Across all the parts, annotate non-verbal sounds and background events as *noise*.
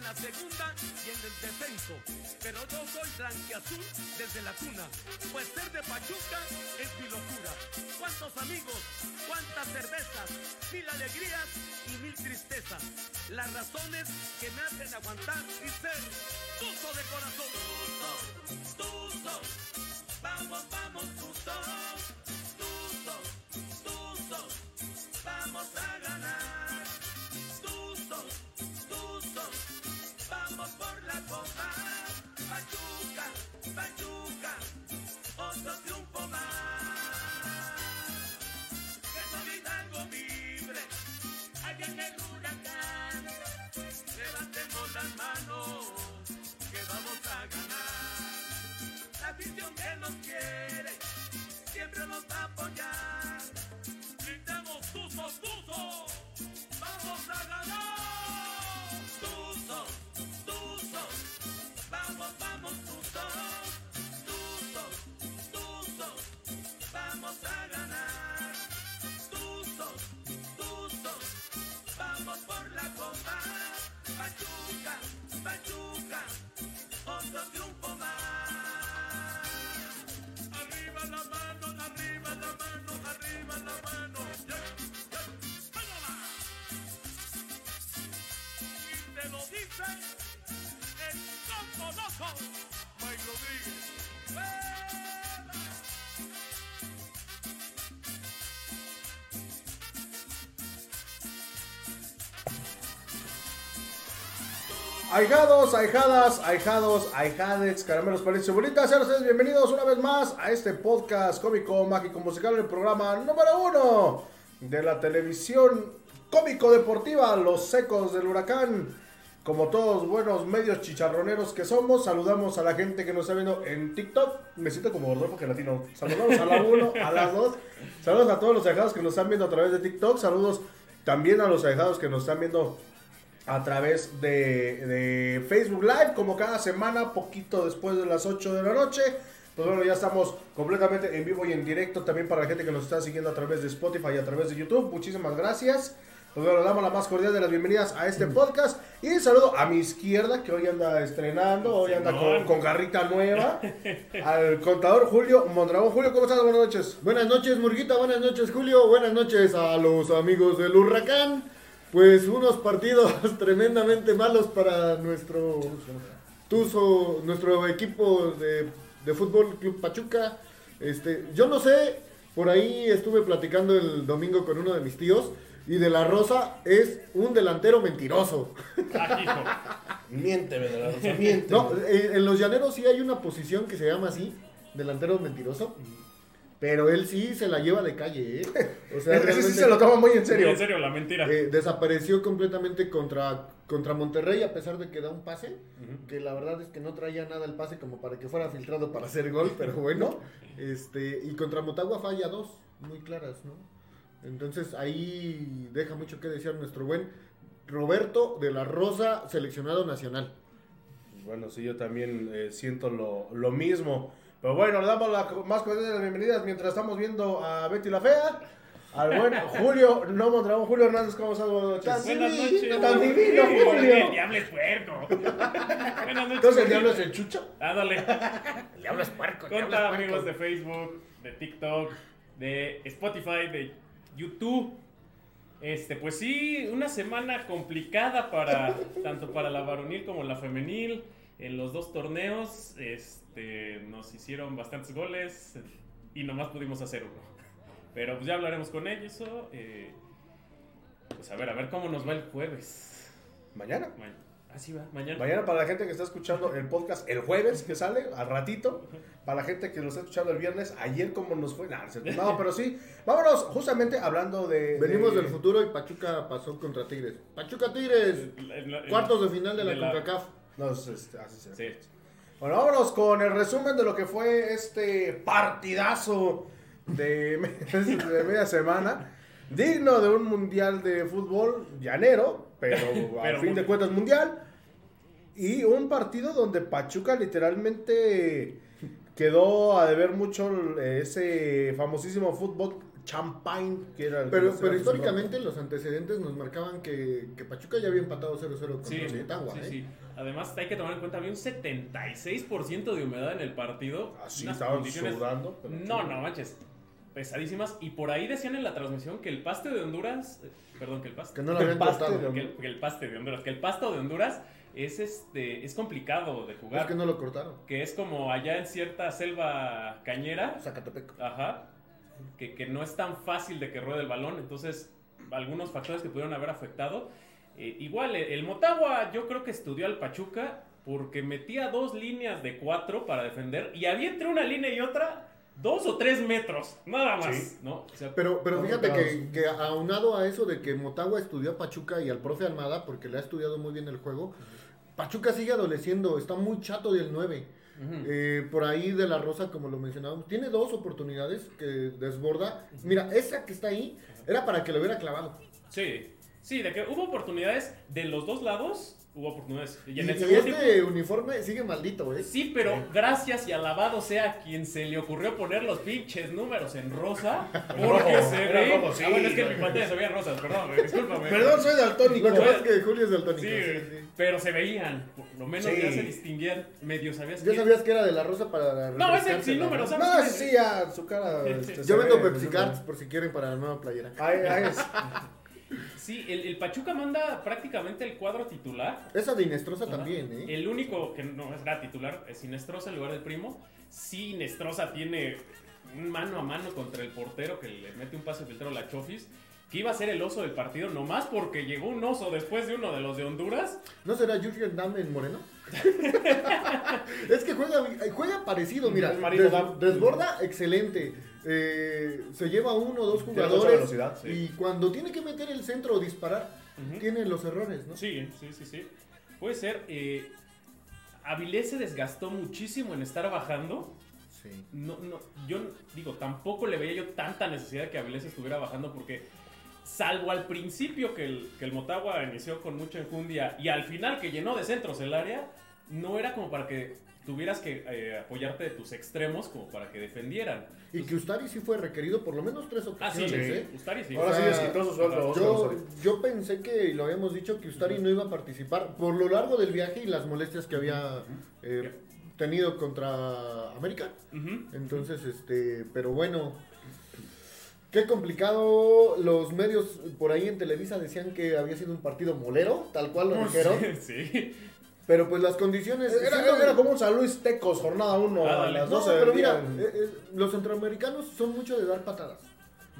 en la segunda y en el descenso. Pero yo soy blanquiazul desde la cuna. Pues ser de Pachuca es mi locura. ¿Cuántos amigos? ¿Cuántas cervezas? Mil alegrías y mil tristezas. Las razones que me hacen aguantar y ser tuzo de corazón. Tuzo, tuzo. Vamos, vamos, tuzo. Tuzo, tuzo. Vamos a ganar. Tuzo, tuzo. Por la copa. Pachuca, Pachuca. Otro triunfo más. Que todo Hidalgo vibre. Allá en el huracán. Levantemos las manos. Que vamos a ganar. La afición que nos quiere. Siempre nos va a apoyar. Gritamos tuzos, tuzos. Vamos a ganar. Vamos, vamos, tuzos. Tuzos, tuzos. Vamos a ganar. Tuzos, tuzos. Vamos por la copa. Pachuca, Pachuca. Otro triunfo más. Arriba la mano, arriba la mano, arriba la mano. Yeah, yeah. ¡Vámonos! Y te lo dice el Ahijados, ahijadas, ahijados, ahijades, caramelos, palitos y bolitas, sean ustedes bienvenidos una vez más a este podcast cómico, mágico, musical, el programa número uno de la televisión cómico-deportiva, Los Secos del Huracán. Como todos buenos medios chicharroneros que somos, saludamos a la gente que nos está viendo en TikTok. Me siento como Rodolfo Gelatino. Saludamos a la 1, a las 2. Saludos a todos los ahijados que nos están viendo a través de TikTok. Saludos también a los ahijados que nos están viendo a través de, de Facebook Live, como cada semana, poquito después de las 8 de la noche. Pues bueno, ya estamos completamente en vivo y en directo también para la gente que nos está siguiendo a través de Spotify y a través de YouTube. Muchísimas gracias. Pues bueno, damos la más cordial de las bienvenidas a este podcast. Y saludo a mi izquierda, que hoy anda estrenando, hoy anda con, con garrita nueva, *laughs* al contador Julio Mondragón. Julio, ¿cómo estás? Buenas noches. Buenas noches, Murguita. Buenas noches, Julio. Buenas noches a los amigos del Huracán. Pues unos partidos *laughs* tremendamente malos para nuestro Tuzo, nuestro equipo de, de fútbol Club Pachuca. Este, yo no sé, por ahí estuve platicando el domingo con uno de mis tíos y de la Rosa es un delantero mentiroso. Miénteme, de la Rosa, miénteme. No, en, en los llaneros sí hay una posición que se llama así, delantero mentiroso. Pero él sí se la lleva de calle, ¿eh? O sea, Ese sí realmente- se lo toma muy en serio. En serio, la mentira. Eh, desapareció completamente contra, contra Monterrey a pesar de que da un pase, que la verdad es que no traía nada el pase como para que fuera filtrado para hacer gol, pero bueno, *laughs* este y contra Motagua falla dos, muy claras, ¿no? Entonces ahí deja mucho que decir nuestro buen Roberto de la Rosa, seleccionado nacional. Bueno, sí, yo también eh, siento lo, lo mismo. Pero bueno, le damos la más cordial de las bienvenidas mientras estamos viendo a Betty la Fea. Al buen *laughs* Julio, no Mondragón, Julio Hernández, ¿cómo estás? Buenas noches. Buenas divino, noches. tan divino, Sí, Julio. El diablo es puerco. *laughs* Buenas noches. Entonces el diablo es el chucho. Ándale. El diablo es puerco. Conta amigos de Facebook, de TikTok, de Spotify, de YouTube. Este, pues sí, una semana complicada para *laughs* tanto para la varonil como la femenil. En los dos torneos, este, nos hicieron bastantes goles y nomás pudimos hacer uno. Pero pues ya hablaremos con ellos. eh, pues a ver, a ver cómo nos va el jueves. Mañana. Ma- Así va, mañana. Mañana para la gente que está escuchando el podcast el jueves que sale, al ratito. Para la gente que lo está escuchando el viernes, ayer cómo nos fue. Nah, no pero sí. Vámonos justamente hablando de... Venimos de- del futuro y Pachuca pasó contra Tigres. Pachuca Tigres, cuartos de final de la, de la- CONCACAF. No, es- es- así se- Sí. Bueno, vámonos con el resumen de lo que fue este partidazo de *laughs* media semana. Digno de un mundial de fútbol llanero, pero, *laughs* al Pero fin de cuentas mundial. Y un partido donde Pachuca literalmente quedó a deber mucho ese famosísimo fútbol Champagne, que era el que Pero, se pero históricamente los antecedentes nos marcaban que, que Pachuca ya había empatado 0-0 con Sí, sí, ¿eh? sí. Además, hay que tomar en cuenta, había un 76% de humedad en el partido. Así unas estaban condiciones- sudando. No, no manches. Pesadísimas. Y por ahí decían en la transmisión que el paste de Honduras. eh, Perdón, que el paste. Que no lo El habían paste cortado. de- Que el, que el paste de Honduras. Que el pasto de Honduras es este es complicado de jugar. Es que no lo cortaron. que es como allá en cierta selva cañera. Zacatepec. Ajá. Que, que no es tan fácil de que ruede el balón. Entonces, algunos factores que pudieron haber afectado. Eh, igual, el, el Motagua yo creo que estudió al Pachuca porque metía dos líneas de cuatro para defender. Y había entre una línea y otra dos o tres metros. Nada más. Sí. ¿no? O sea, Pero, pero fíjate que, que aunado a eso de que Motagua estudió a Pachuca y al profe Almada, porque le ha estudiado muy bien el juego, Pachuca sigue adoleciendo, está muy chato del 9. ujú. Eh, por ahí de la Rosa, como lo mencionábamos, tiene dos oportunidades que desborda. Mira, esa que está ahí era para que lo hubiera clavado. Sí. Sí, de que hubo oportunidades de los dos lados. Hubo oportunidades. Y Y, en el y segundo tiempo- este uniforme sigue maldito, ¿eh? Sí, pero gracias y alabado sea quien se le ocurrió poner los pinches números en rosa. *laughs* Porque se ve. rojo, sí, ah, bueno, es que en güey. mi pantalla se veían rosas, perdón, güey, discúlpame. Perdón, soy daltónico. Lo que pasa es que Julio es daltónico. Sí, sí, sí. pero se veían. Por lo menos Sí. ya se distinguían. Medio sabías ¿Ya que. sabías que era de la Rosa para No, ese sin la números? ¿sabes? No, sí, ya, su cara. *laughs* este, Yo vendo ve, Pepsi Cards por si quieren para la nueva playera. Ahí, ahí es. *laughs* Sí, el, el Pachuca manda prácticamente el cuadro titular. Esa de Inestrosa Ajá. también, ¿eh? El único que no era titular es Inestrosa en lugar del primo. Sí, Inestrosa tiene un mano a mano contra el portero que le mete un pase filtrado a la Chofis. Que iba a ser el oso del partido, nomás porque llegó un oso después de uno de los de Honduras. ¿No será Jürgen Damm en Moreno? *laughs* es que juega, juega parecido, mira. Des- desborda excelente. Eh, se lleva uno o dos jugadores. sí. Y cuando tiene que meter el centro o disparar, tiene los errores, ¿no? Sí, sí, sí, sí. Puede ser. Eh, Avilés se desgastó muchísimo en estar bajando. Sí. No, no, yo digo, tampoco le veía yo tanta necesidad de que Avilés estuviera bajando porque, salvo al principio que el, que el Motagua inició con mucha enjundia y al final que llenó de centros el área, no era como para que tuvieras que eh, apoyarte de tus extremos como para que defendieran. Y que Ustari sí fue requerido por lo menos tres Ah, sí, ocasiones, sí. ¿eh? Ustari sí. Ahora sí O sea, les quitó su sueldo. Yo, yo pensé que, y lo habíamos dicho, que Ustari no iba a participar por lo largo del viaje y las molestias que había eh, tenido contra América. Entonces, este, pero bueno, qué complicado. Los medios por ahí en Televisa decían que había sido un partido molero, tal cual lo *laughs* dijeron. Sí. Pero pues las condiciones. Era, era, era como un San Luis Tecos, jornada 1 Ah, a las No, 12 del pero mira, eh, eh, los centroamericanos son mucho de dar patadas.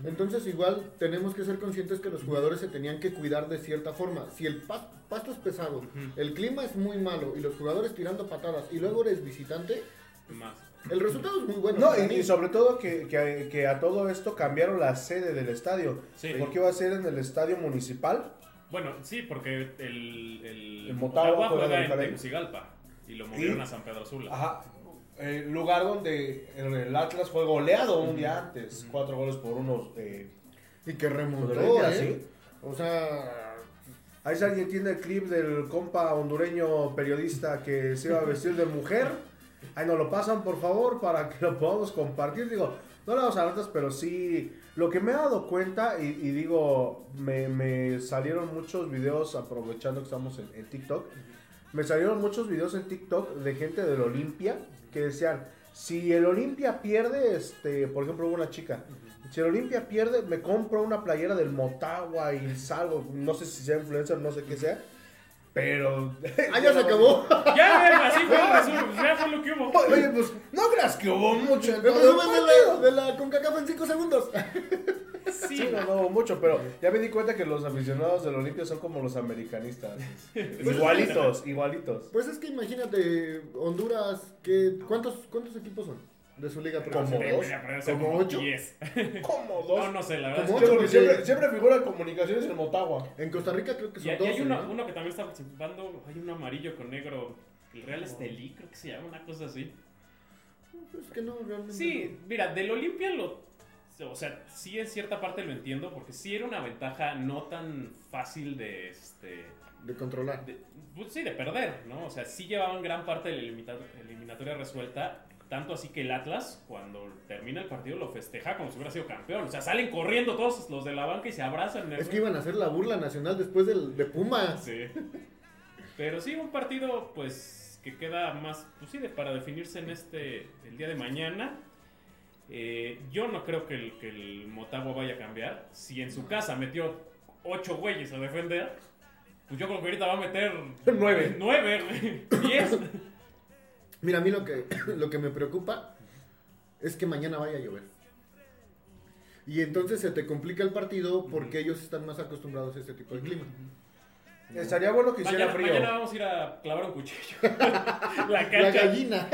Entonces igual tenemos que ser conscientes que los jugadores se tenían que cuidar de cierta forma. Si el pa- pasto es pesado, el clima es muy malo y los jugadores tirando patadas y luego eres visitante, Más. el resultado es muy bueno. No, y, y sobre todo que, que- que a todo esto cambiaron la sede del estadio. Sí. Porque iba a ser en el estadio municipal. Bueno, sí, porque el, el, El Motagua juega en. Tegucigalpa y lo movieron Y- a San Pedro Sula. Ajá. El lugar donde el, Atlas fue goleado un día antes. Cuatro goles por unos. eh, Y que remontó, ¿eh? sí. O sea, Ahí si alguien tiene el clip del compa hondureño periodista que se iba a vestir de mujer. Ahí nos lo pasan, por favor, para que lo podamos compartir. Digo, no le damos a notas, pero sí. Lo que me he dado cuenta, y, digo, me, salieron muchos videos, aprovechando que estamos en, en TikTok. Me salieron muchos videos en TikTok de gente del Olimpia que decían: si el Olimpia pierde, este, por ejemplo, hubo una chica. Si el Olimpia pierde, me compro una playera del Motagua y salgo. No sé si sea influencer, no sé qué sea. Pero. ¡ah, ya se acabó! *laughs* Ya, así fue el resumen, ya fue lo que hubo. Oye, pues no creas que hubo mucho. El resumen de la, de la CONCACAF en 5 segundos. *laughs* Sí, Sí, no, no hubo mucho, pero ya me di cuenta que los aficionados del Olimpia son como los americanistas. *laughs* igualitos, igualitos. Pues es que imagínate, Honduras, ¿qué, cuántos, ¿cuántos equipos son de su liga Como profesional? dos. ¿Como *laughs* como ocho? 10. ¿Cómo dos? No, no sé, la verdad. ¿Como es que- ocho? Siempre, siempre, siempre figura comunicaciones en Motagua. En Costa Rica creo que Y, son y dos. hay uno, ¿no? uno que también está participando, hay un amarillo con negro, el Real Estelí, creo que se llama, una cosa así. Es que no, realmente. Sí, mira, del Olimpia lo... O sea, sí en cierta parte lo entiendo, porque sí era una ventaja no tan fácil de... este no, De controlar. de- pues sí, de perder, ¿no? O sea, sí llevaban gran parte de la eliminatoria resuelta. Tanto así que el Atlas, cuando termina el partido, lo festeja como si hubiera sido campeón. O sea, salen corriendo todos los de la banca y se abrazan. Es que iban a hacer la burla nacional después del, de Pumas. Sí. Pero sí, un partido, pues, que queda más, pues sí, de- para definirse en este, el día de mañana. Eh, yo no creo que el, que el Motagua vaya a cambiar. Si en su casa metió ocho güeyes a defender, pues yo creo que ahorita va a meter *laughs* Nueve. nueve, *laughs* diez. Mira, a mí lo que, *clears throat* lo que me preocupa es que mañana vaya a llover. Y entonces se te complica el partido porque ellos están más acostumbrados a este tipo de clima. Estaría bueno que hiciera Mañana, frío. mañana vamos a ir a clavar un cuchillo. *laughs* la La cancha. gallina.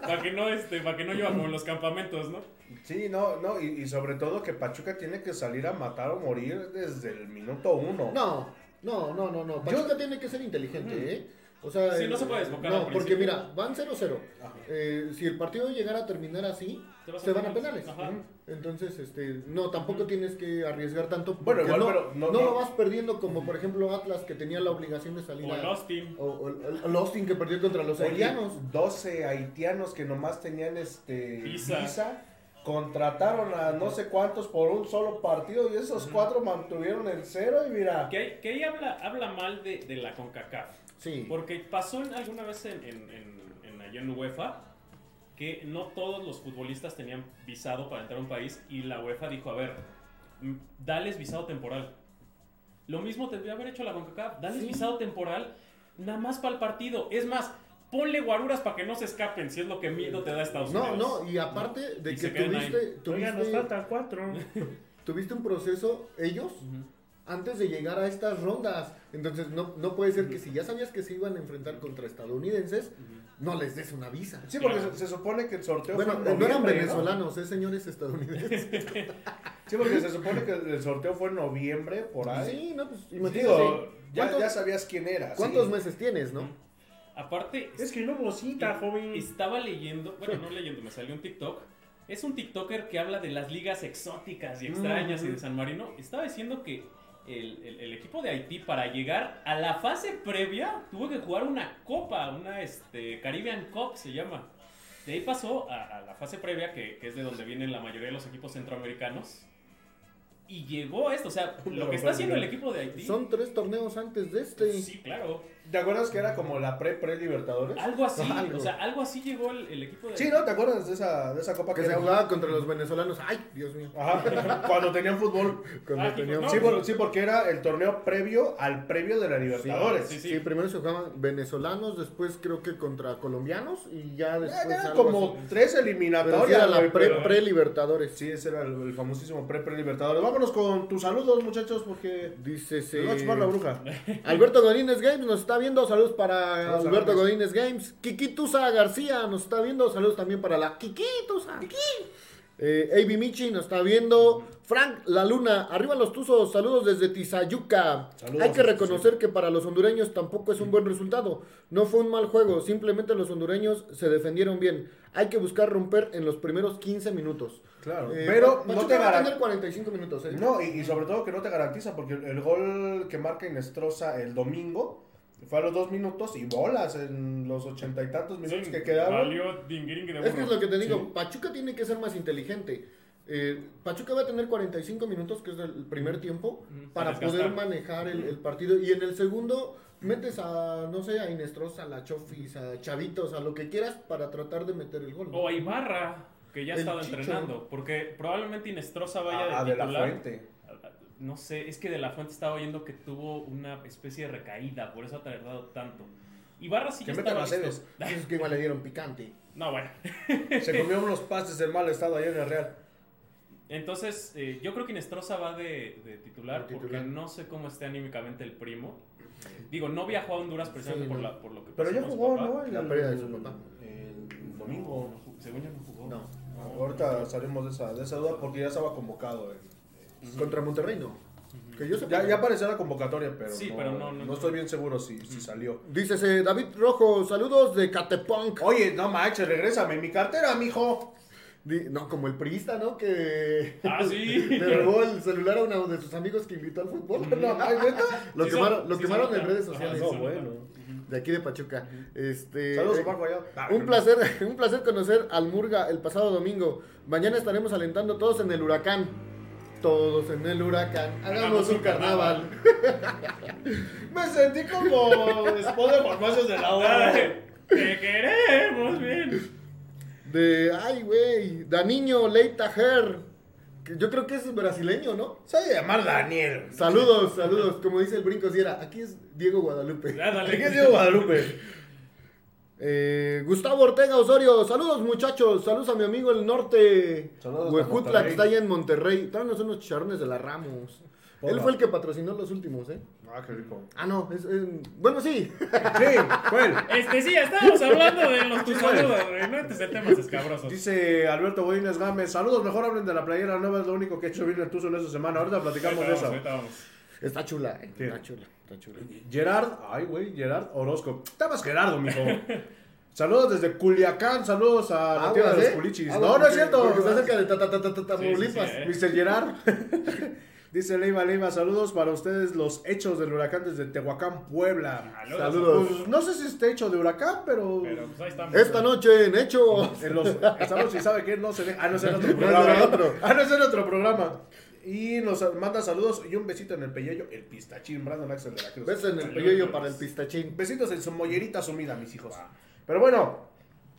para que no este, para que no llueva como en los campamentos, ¿no? Sí, no, no, y, y sobre todo que Pachuca tiene que salir a matar o morir desde el minuto uno. No, no, no, no, no. Pachuca tiene que ser inteligente, ¿eh? O sea, Sí, no eh, se puede desbocar No, al porque mira, van 0-0. Ajá. Eh, si el partido llegara a terminar así, Te vas a se van a penales. Ajá. Entonces, este, no, tampoco tienes que arriesgar tanto. Bueno, porque igual, no, pero no- no no. lo vas perdiendo como, por ejemplo, Atlas, que tenía la obligación de salir O el Austin. O, o el, el Austin que perdió contra los Oye, haitianos. 12 haitianos que nomás tenían este Visa. visa. Contrataron a no sé cuántos por un solo partido y esos cuatro mantuvieron el cero y mira. Que, ahí- que ahí habla, habla mal de, de la CONCACAF. Sí. Porque pasó en- alguna vez en, en, en- en- allá en UEFA que no todos los futbolistas tenían visado para entrar a un país y la UEFA dijo, a ver, dales visado temporal. Lo mismo tendría que haber hecho la CONCACAF, dales Sí. visado temporal nada más para el partido. Es más, ponle guaruras para que no se escapen, si es lo que miedo te da Estados No, Unidos. no, y aparte de Y que tuviste, Oigan, nos tuviste, faltan cuatro. *laughs* tuviste un proceso, ellos. Antes de llegar a estas rondas. Entonces, no, no puede ser que si ya sabías que se iban a enfrentar contra estadounidenses, no les des una visa. Sí, porque Claro. se, se supone que el sorteo Bueno, fue no en eran noviembre, ¿no? venezolanos, eh, señores estadounidenses. *laughs* Sí, porque se supone que el sorteo fue en noviembre, por ahí. sí, no, pues imagínate. Digo, ya, ¿Cuántos, ya sabías quién era. cuántos sí. meses tienes, no? Aparte, Es que no hubo cita, joven. Estaba leyendo, bueno, no leyendo, me salió un TikTok. Es un TikToker que habla de las ligas exóticas y extrañas y de San Marino. Estaba diciendo que el, el- el equipo de Haití para llegar a la fase previa tuvo que jugar una copa, una este, Caribbean Cup se llama. De ahí pasó a, a la fase previa, que, que es de donde vienen la mayoría de los equipos centroamericanos. Y llegó a esto, o sea, lo que está haciendo el equipo de Haití. Son tres torneos antes de este. Sí, claro. ¿Te acuerdas que era como la pre-pre-libertadores? Algo así, *laughs* Algo. o sea, algo así llegó el, el equipo de Sí. ¿no? ¿Te acuerdas de esa, de esa copa Que que se jugaba contra los venezolanos. Ay, Dios mío. Ajá, *laughs* cuando tenían fútbol. Cuando Ah, teníamos- no, Sí, por- sí, porque era el torneo previo al previo de la Libertadores. sí, Sí, primero se jugaban venezolanos, después creo que contra colombianos y ya después. algo como así. tres Pero sí eliminatorias. era la güey, pre- pero- pre-libertadores. Sí, ese era el, el famosísimo pre-pre-libertadores. Vámonos con tus saludos, muchachos, porque Dice se va a chupar la bruja. Alberto Godínez Games nos está viendo. Saludos para Saludos, Alberto. Godínez Games. Kikitusa García nos está viendo. Saludos también para la Kikitusa. Eh, AB Michi nos está viendo. Frank La Luna, arriba los tuzos, saludos desde Tizayuca. Saludos, Hay que reconocer que para los hondureños tampoco es un buen resultado. No fue un mal juego, simplemente los hondureños se defendieron bien. Hay que buscar romper en los primeros 15 minutos. Claro, Eh, pero Pa- no Pachuca te va a tener garantiza. 45 minutos, ¿eh? No, y, y sobre todo que no te garantiza, porque el, el gol que marca Inestrosa el domingo fue a los dos minutos y bolas en los ochenta y tantos minutos Sí, que quedaban. Valió Es que es lo que te digo, Sí. Pachuca tiene que ser más inteligente. Eh, Pachuca va a tener 45 minutos, que es el primer tiempo, para para poder manejar el, el partido. Y en el segundo metes a, no sé, a Inestrosa, a la Chofis, a Chavitos, a lo que quieras para tratar de meter el gol. O a Ibarra, que ya ha estado Chicho. entrenando. Porque probablemente Inestrosa vaya de Ah, de la titular. fuente. No sé, es que de la fuente estaba oyendo que tuvo una especie de recaída, por eso ha tardado tanto. Ibarra sí Que ya estaba listo. Pues Es que igual le dieron picante. No, bueno. *laughs* Se comió unos pastes en mal estado ayer en el Real. Entonces, eh, yo creo que Inestrosa va de, de titular, porque no sé cómo esté anímicamente el primo. Digo, no viajó a Honduras precisamente Sí, por, no. la, por lo que Pero ya jugó, papá. ¿no? El, La pérdida de su papá. El No, domingo. no según yo no jugó. No. Ahorita salimos de esa, de esa duda porque ya estaba convocado. Contra Monterrey no. Que yo sepa. Ya, ya apareció la convocatoria, pero, Sí, no, pero no- no- no estoy bien seguro si, si salió. Dícese David Rojo, saludos de Catepunk. Oye, no manches, regrésame mi cartera, mijo. Di- No, como el priista, ¿no? Que Ah, sí. *laughs* le robó el celular a uno de sus amigos que invitó al fútbol. *laughs* No, ay, ¿neta? Lo Sí quemaron, lo sí quemaron en redes Ajá, sociales. No, son bueno. De aquí de Pachuca. Este, Saludos, eh, Omar Guayado. Ah, Un placer, *laughs* un placer conocer al Murga el pasado domingo. Mañana estaremos alentando todos en el huracán. Todos en el huracán. Hagamos un carnaval. *laughs* Me sentí como después de farmacias de la hora. Te queremos bien. De, ay, güey, Daniño Leita Her. Yo creo que es brasileño, ¿no? Se va a llamar Daniel. Saludos, saludos. Como dice el brinco Sierra, aquí es Diego Guadalupe. ¿Qué es Diego Guadalupe? *laughs* Eh, Gustavo Ortega Osorio, saludos muchachos, saludos a mi amigo el norte, Huejutla, que está allá en Monterrey. Tráenos unos chicharrones de la Ramos. Hola. Él fue el que patrocinó los últimos, ¿eh? Ah, qué rico. Ah, no, es, es- bueno, sí. Sí, fue él. Este sí, estábamos hablando de los tus saludos, güey. No entres en temas escabrosos. Dice Alberto Godínez Gámez, saludos, mejor hablen de la playera nueva, es lo único que he hecho bien el Tuzo en esta semana. Ahorita platicamos Ahorita de eso. ahorita vamos. Está chula, eh, está chula, está chula. Gerard, ay güey, Gerard Orozco. Está más Gerardo, mijo. *laughs* Saludos desde Culiacán, saludos a la tierra de los ¿eh? culichis. No, no es cierto. Porque está cerca de ta- ta- ta- ta- ta- Tamaulipas. Sí, sí, sí, eh. Mr. Gerard. *laughs* Dice Leiva Leiva, saludos para ustedes los hechos del huracán desde Tehuacán, Puebla. Saludos. Pues no sé si esté hecho de huracán, pero, Pero pues ahí estamos. Esta noche en Hecho. en los estamos si sabe que no se ve. Ah, no es en otro *laughs* programa. Ah, no es en otro programa. Y nos manda saludos y un besito en el pellejo, el pistachín, Brandon Axel de la Cruz. Beso en el pellejo para el pistachín. Besitos en su mollerita sumida, mis hijos. Pero bueno,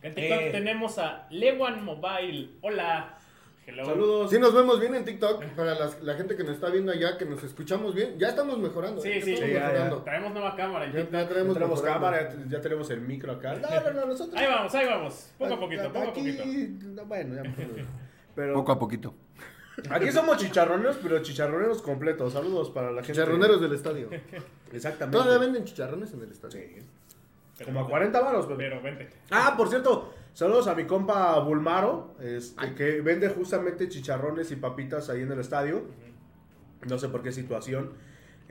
En TikTok Eh. tenemos a Lewan Mobile. Hola. Hello. saludos. Sí, nos vemos bien en TikTok. Para las- la gente que nos está viendo allá, que nos escuchamos bien. Ya estamos mejorando. Sí, ya sí, estamos sí, ya, mejorando. Traemos nueva cámara en Ya, TikTok. ya mejorando. cámara, ya, tenemos el micro acá. No, no, no, nosotros. Ahí vamos, ahí vamos. Poco a poquito, poco a Aquí, poquito. no, bueno, ya. *laughs* Pero Poco a poquito. Aquí somos chicharroneros, pero chicharroneros completos. Saludos para la gente. Chicharroneros del estadio. Exactamente. Todavía venden chicharrones en el estadio. Sí. Pero- Como a 40 varos, pero. Pero vente. Ah, por cierto, saludos a mi compa Bulmaro, este, que vende justamente chicharrones y papitas ahí en el estadio. No sé por qué situación.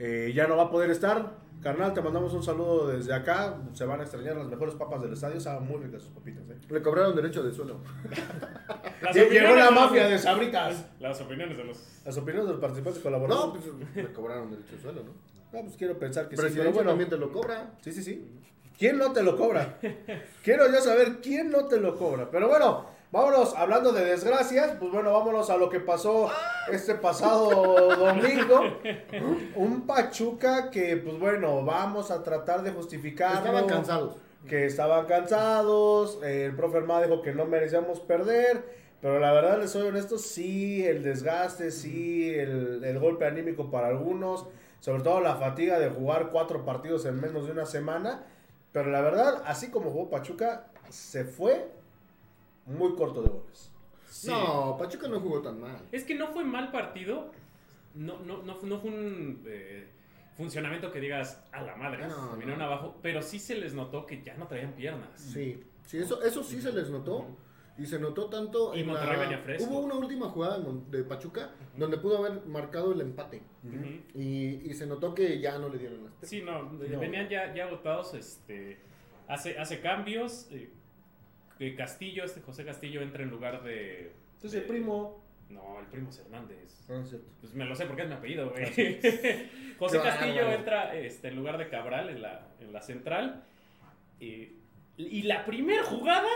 Eh, ya no va a poder estar. Carnal, te mandamos un saludo desde acá. Se van a extrañar las mejores papas del estadio. Estaban muy ricas sus papitas. ¿eh? Le cobraron derecho de suelo. *laughs* Las Llegó opiniones la de los- mafia de Sabritas. Las opiniones de los. Las opiniones de los participantes No, colaboradores. pues le cobraron derecho de suelo, ¿no? No, pues quiero pensar que sí. Presidencia Pero bueno, también te lo cobra. Sí, sí, sí. ¿Quién no te lo cobra? Quiero ya saber quién no te lo cobra. Pero bueno, vámonos hablando de desgracias. Pues bueno, vámonos a lo que pasó este pasado domingo. Un Pachuca que, pues bueno, vamos a tratar de justificar. Estaban cansados. Que estaban cansados. eh, el profe Armada dijo que no merecíamos perder. Pero la verdad, les soy honesto, sí, el desgaste, sí, el, el golpe anímico para algunos. Sobre todo la fatiga de jugar cuatro partidos en menos de una semana. Pero la verdad, así como jugó Pachuca, se fue muy corto de goles. Sí. No, Pachuca no jugó tan mal. Es que no fue mal partido. No, no, no, fue- no fue un eh, funcionamiento que digas a la madre. No, se vinieron no. abajo. Pero sí se les notó que ya no traían piernas. Sí, sí, eso, eso sí se les notó. Y se notó tanto Y en Monterrey la- venía fresco. Hubo una última jugada de Pachuca donde pudo haber marcado el empate. Y, y se notó que ya no le dieron las Sí, no, No. venían ya, ya agotados. Este, hace, hace cambios. eh, que Castillo, este José Castillo entra en lugar de. Entonces, de- el primo. No, el primo es Hernández. No, es cierto. Pues me lo sé porque es mi apellido, güey. Ah, *laughs* José Qué Castillo bárbaro. entra este, en lugar de Cabral en la, en la central. Y, y la primera jugada,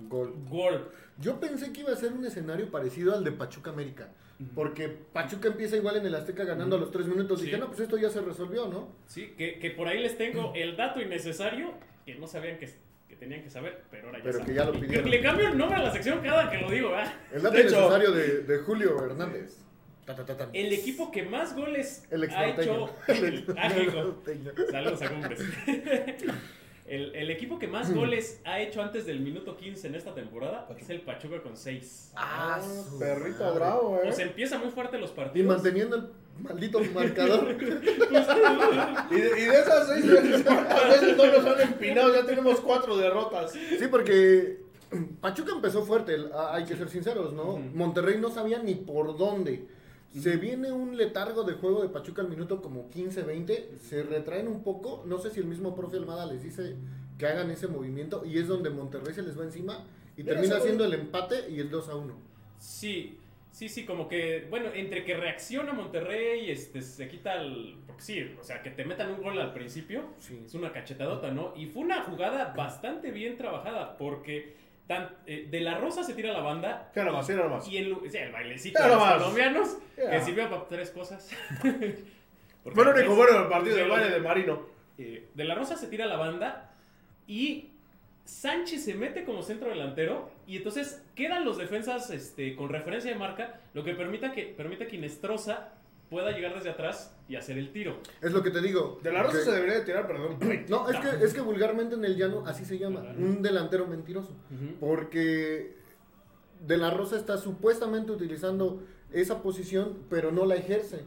Gol. gol. Yo pensé que iba a ser un escenario parecido al de Pachuca América. Porque Pachuca empieza igual en el Azteca ganando a los tres minutos. Sí. Dije, no, pues esto ya se resolvió, ¿no? Sí, que, que por ahí les tengo *clears throat* el dato innecesario que no sabían que tenían que saber, pero ahora ya Pero saben. que ya lo Y- pidieron. Le cambio el nombre a la sección cada que lo digo, ¿verdad? El dato De hecho- necesario de, de Julio Hernández. Ta, ta, ta, ta. El equipo que más goles El ha hecho. *laughs* El. Saludos a Cumbres. *laughs* El, el equipo que más goles ha hecho antes del minuto 15 en esta temporada es el Pachuca con 6. Ah, Ah, perrito madre. bravo, eh. O sea, empieza muy fuerte los Y partidos. manteniendo el maldito marcador. Y de, y de esas seis veces, ¿cuántas veces no nos han empinado? Ya tenemos cuatro derrotas. Sí, porque Pachuca empezó fuerte, a- hay que ser sinceros, ¿no? Monterrey no sabía ni por dónde. Se viene un letargo de juego de Pachuca al minuto como 15, 20, se retraen un poco, no sé si el mismo profe Almada les dice que hagan ese movimiento y es donde Monterrey se les va encima Y Mira, termina siendo el empate y el 2 a 1. Sí, sí, sí, como que, bueno, entre que reacciona Monterrey, este, se quita el... Porque sí, o sea, que te metan un gol al principio, Sí. es una cachetadota, ¿no? Y fue una jugada *clears throat* bastante bien trabajada, porque tan, eh, de la Rosa se tira la banda. Nomás, mira nomás. Y el, sí, el bailecito de los colombianos, que sirvió para tres cosas. *laughs* Fue lo único es- bueno del partido del baile de Marino. eh, de la Rosa se tira la banda y Sánchez se mete como centro delantero y entonces quedan los defensas este, con referencia de marca, lo que permita que, permite que Inestrosa pueda llegar desde atrás y hacer el tiro. Es lo que te digo. De la Rosa que- se debería de tirar, perdón. *clears throat* No, es que, es que vulgarmente en el llano así se llama, un delantero mentiroso. Porque De la Rosa está supuestamente utilizando esa posición, pero no la ejerce.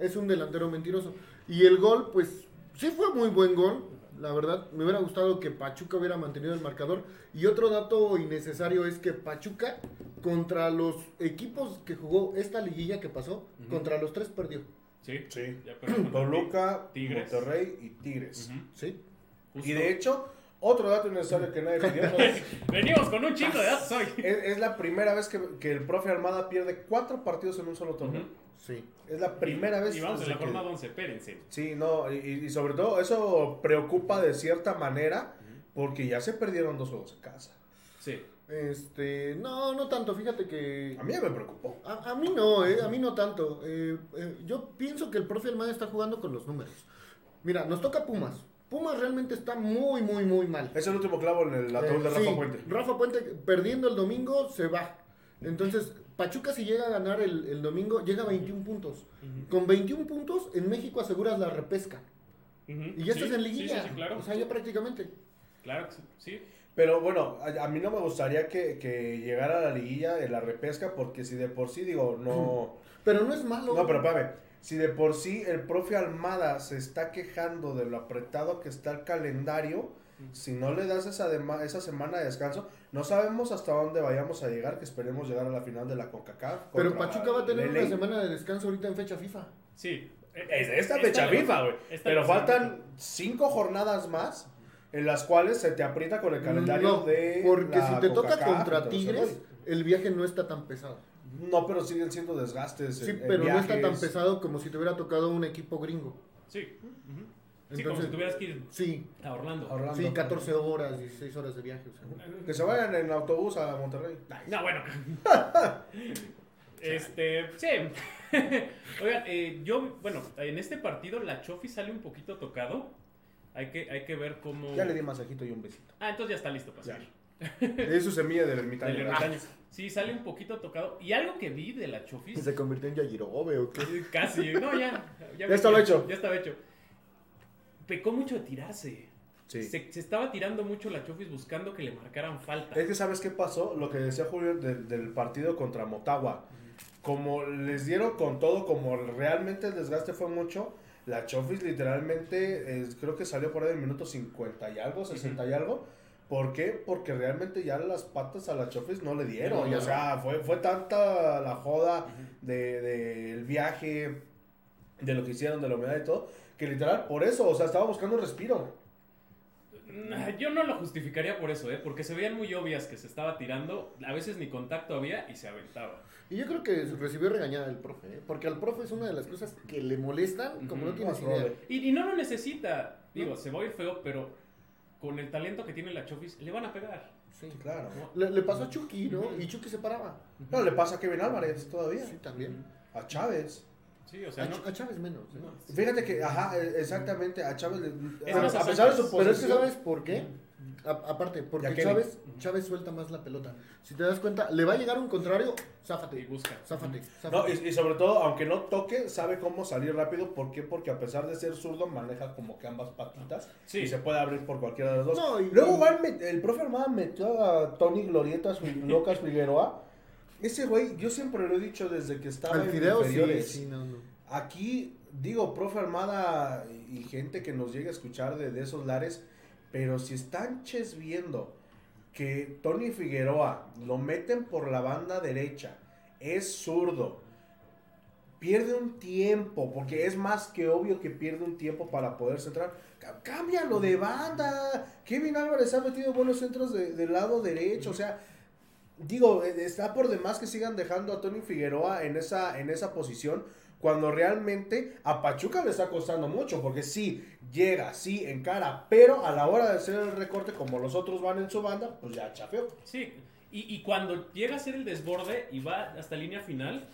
Es un delantero mentiroso. Y el gol, pues, sí fue muy buen gol. La verdad, me hubiera gustado que Pachuca hubiera mantenido el marcador. Y otro dato innecesario es que Pachuca, contra los equipos que jugó esta liguilla que pasó, contra los tres perdió. Sí. Sí. Ya. Toluca, Tigres. Monterrey y Tigres. ¿Sí? Justo. Y de hecho, otro dato innecesario que nadie pidió *laughs* Venimos con un chingo de datos hoy. es la primera vez que, que el profe Armada pierde cuatro partidos en un solo torneo. Sí. Es la primera vez. Y vamos en la que- jornada 11, espérense. Sí, no, y, y sobre todo eso preocupa de cierta manera porque ya se perdieron dos juegos en casa. Sí. Este, no, no tanto, fíjate que... A mí ya me preocupó. A, a mí no, eh, a mí no tanto. Eh, eh, yo pienso que el profe Almada está jugando con los números. Mira, nos toca Pumas. Pumas realmente está muy, muy, muy mal. Es el último clavo en el ataúd de Eh, Rafa sí, Puente. Rafa Puente perdiendo el domingo se va. Entonces, Pachuca si llega a ganar el, el domingo, llega a 21 puntos. Con 21 puntos, en México aseguras la repesca. Y ya Sí, estás en liguilla. Sí, sí, claro. O sea, ya prácticamente. Claro que sí. Pero bueno, a, a mí no me gustaría que, que llegara a la liguilla en la repesca porque si de por sí digo, no... *laughs* Pero no es malo. No, pero espérame. Si de por sí el profe Almada se está quejando de lo apretado que está el calendario, si no le das esa, dema- esa semana de descanso, no sabemos hasta dónde vayamos a llegar, que esperemos llegar a la final de la CONCACAF. Pero Pachuca va a tener una semana de descanso ahorita en fecha FIFA. Sí. Es de esta fecha FIFA, güey. Pero la- faltan cinco jornadas más en las cuales se te aprieta con el calendario No, de. porque la si te toca contra Tigres, el viaje no está tan pesado. No, pero siguen siendo desgastes. Sí, en- en pero no está tan pesado como si te hubiera tocado un equipo gringo. Sí. Ujú. Sí, como Entonces- si tuvieras que ir Sí, a Orlando. A Orlando. sí, 14 horas, 16 horas de viaje. o sea. Que se vayan en autobús a Monterrey. No, bueno. *laughs* *laughs* este, sí. *laughs* Oigan, eh, yo, bueno, en este partido la Chofi sale un poquito tocado. Hay que, hay que ver cómo. Ya le di masajito y un besito. Ah, entonces ya está listo para Ya. salir. Es su semilla del Del ermitaño. ermitaño. Sí, sale un poquito tocado. Y algo que vi de la Chofis. ¿Se convirtió en Yajirobe o qué? Casi, no, ya. Ya estaba hecho. Ya estaba hecho. Pecó mucho de tirarse. Sí. Se, se estaba tirando mucho la Chofis buscando que le marcaran falta. Es que sabes qué pasó, lo que decía Julio del, del partido contra Motagua. Como les dieron con todo, como realmente el desgaste fue mucho, la Chofis literalmente eh, creo que salió por ahí en el minuto 50 y algo, 60 y algo. ¿Por qué? Porque realmente ya las patas a la Chofis no le dieron. No, o sea, fue, fue tanta la joda de- del viaje, de lo que hicieron, de la humedad y todo, que literal, por eso, o sea, estaba buscando un respiro. Nah, Yo no lo justificaría por eso, ¿eh? porque se veían muy obvias que se estaba tirando, a veces ni contacto había y se aventaba. Y yo creo que recibió regañada el profe, ¿eh? porque al profe es una de las cosas que le molestan, como no Ujú. tienes No, idea. brother. Y, y no lo necesita, digo, se va a oír feo, pero con el talento que tiene la Chofis, le van a pegar. Sí. Claro. ¿no? Le, le pasó a Chucky, ¿no? Y Chucky se paraba. No, le pasa a Kevin Álvarez todavía. Sí, también. A Chávez. Sí, o A, sea, no, Ch- a Chávez menos. ¿eh? no. Fíjate que, ajá, e- exactamente, a Chávez le, a, a a pesar de su Sánchez. Pero es que posición, ¿sabes por qué? A- aparte, porque. Chávez, Chávez suelta más la pelota. Si te das cuenta, le va a llegar un contrario, Y záfate. busca. Záfate, No, y, y sobre todo, aunque no toque, sabe cómo salir rápido. ¿Por qué? Porque a pesar de ser zurdo, maneja como que ambas patitas. Sí. Y se puede abrir por cualquiera de los dos. No, y- Luego, met- el profe Armada metió a Tony Glorietas Locas Figueroa. Ese güey, yo siempre lo he dicho desde que estaba Al en fideo sí, inferiores. sí, no, no. Aquí, digo, profe Armada y gente que nos llegue a escuchar de, de esos lares, pero si están ches viendo que Tony Figueroa lo meten por la banda derecha, es zurdo, pierde un tiempo, porque es más que obvio que pierde un tiempo para poder centrar. Cá- Cámbialo de banda. Kevin Álvarez ha metido buenos centros de- del lado derecho, o sea, digo, eh, está por demás que sigan dejando a Tony Figueroa en esa, en esa posición. Cuando realmente a Pachuca le está costando mucho, porque sí, llega, sí, encara, pero a la hora de hacer el recorte, como los otros van en su banda, pues ya chafeó. Sí, y, y cuando llega a ser el desborde y va hasta línea final,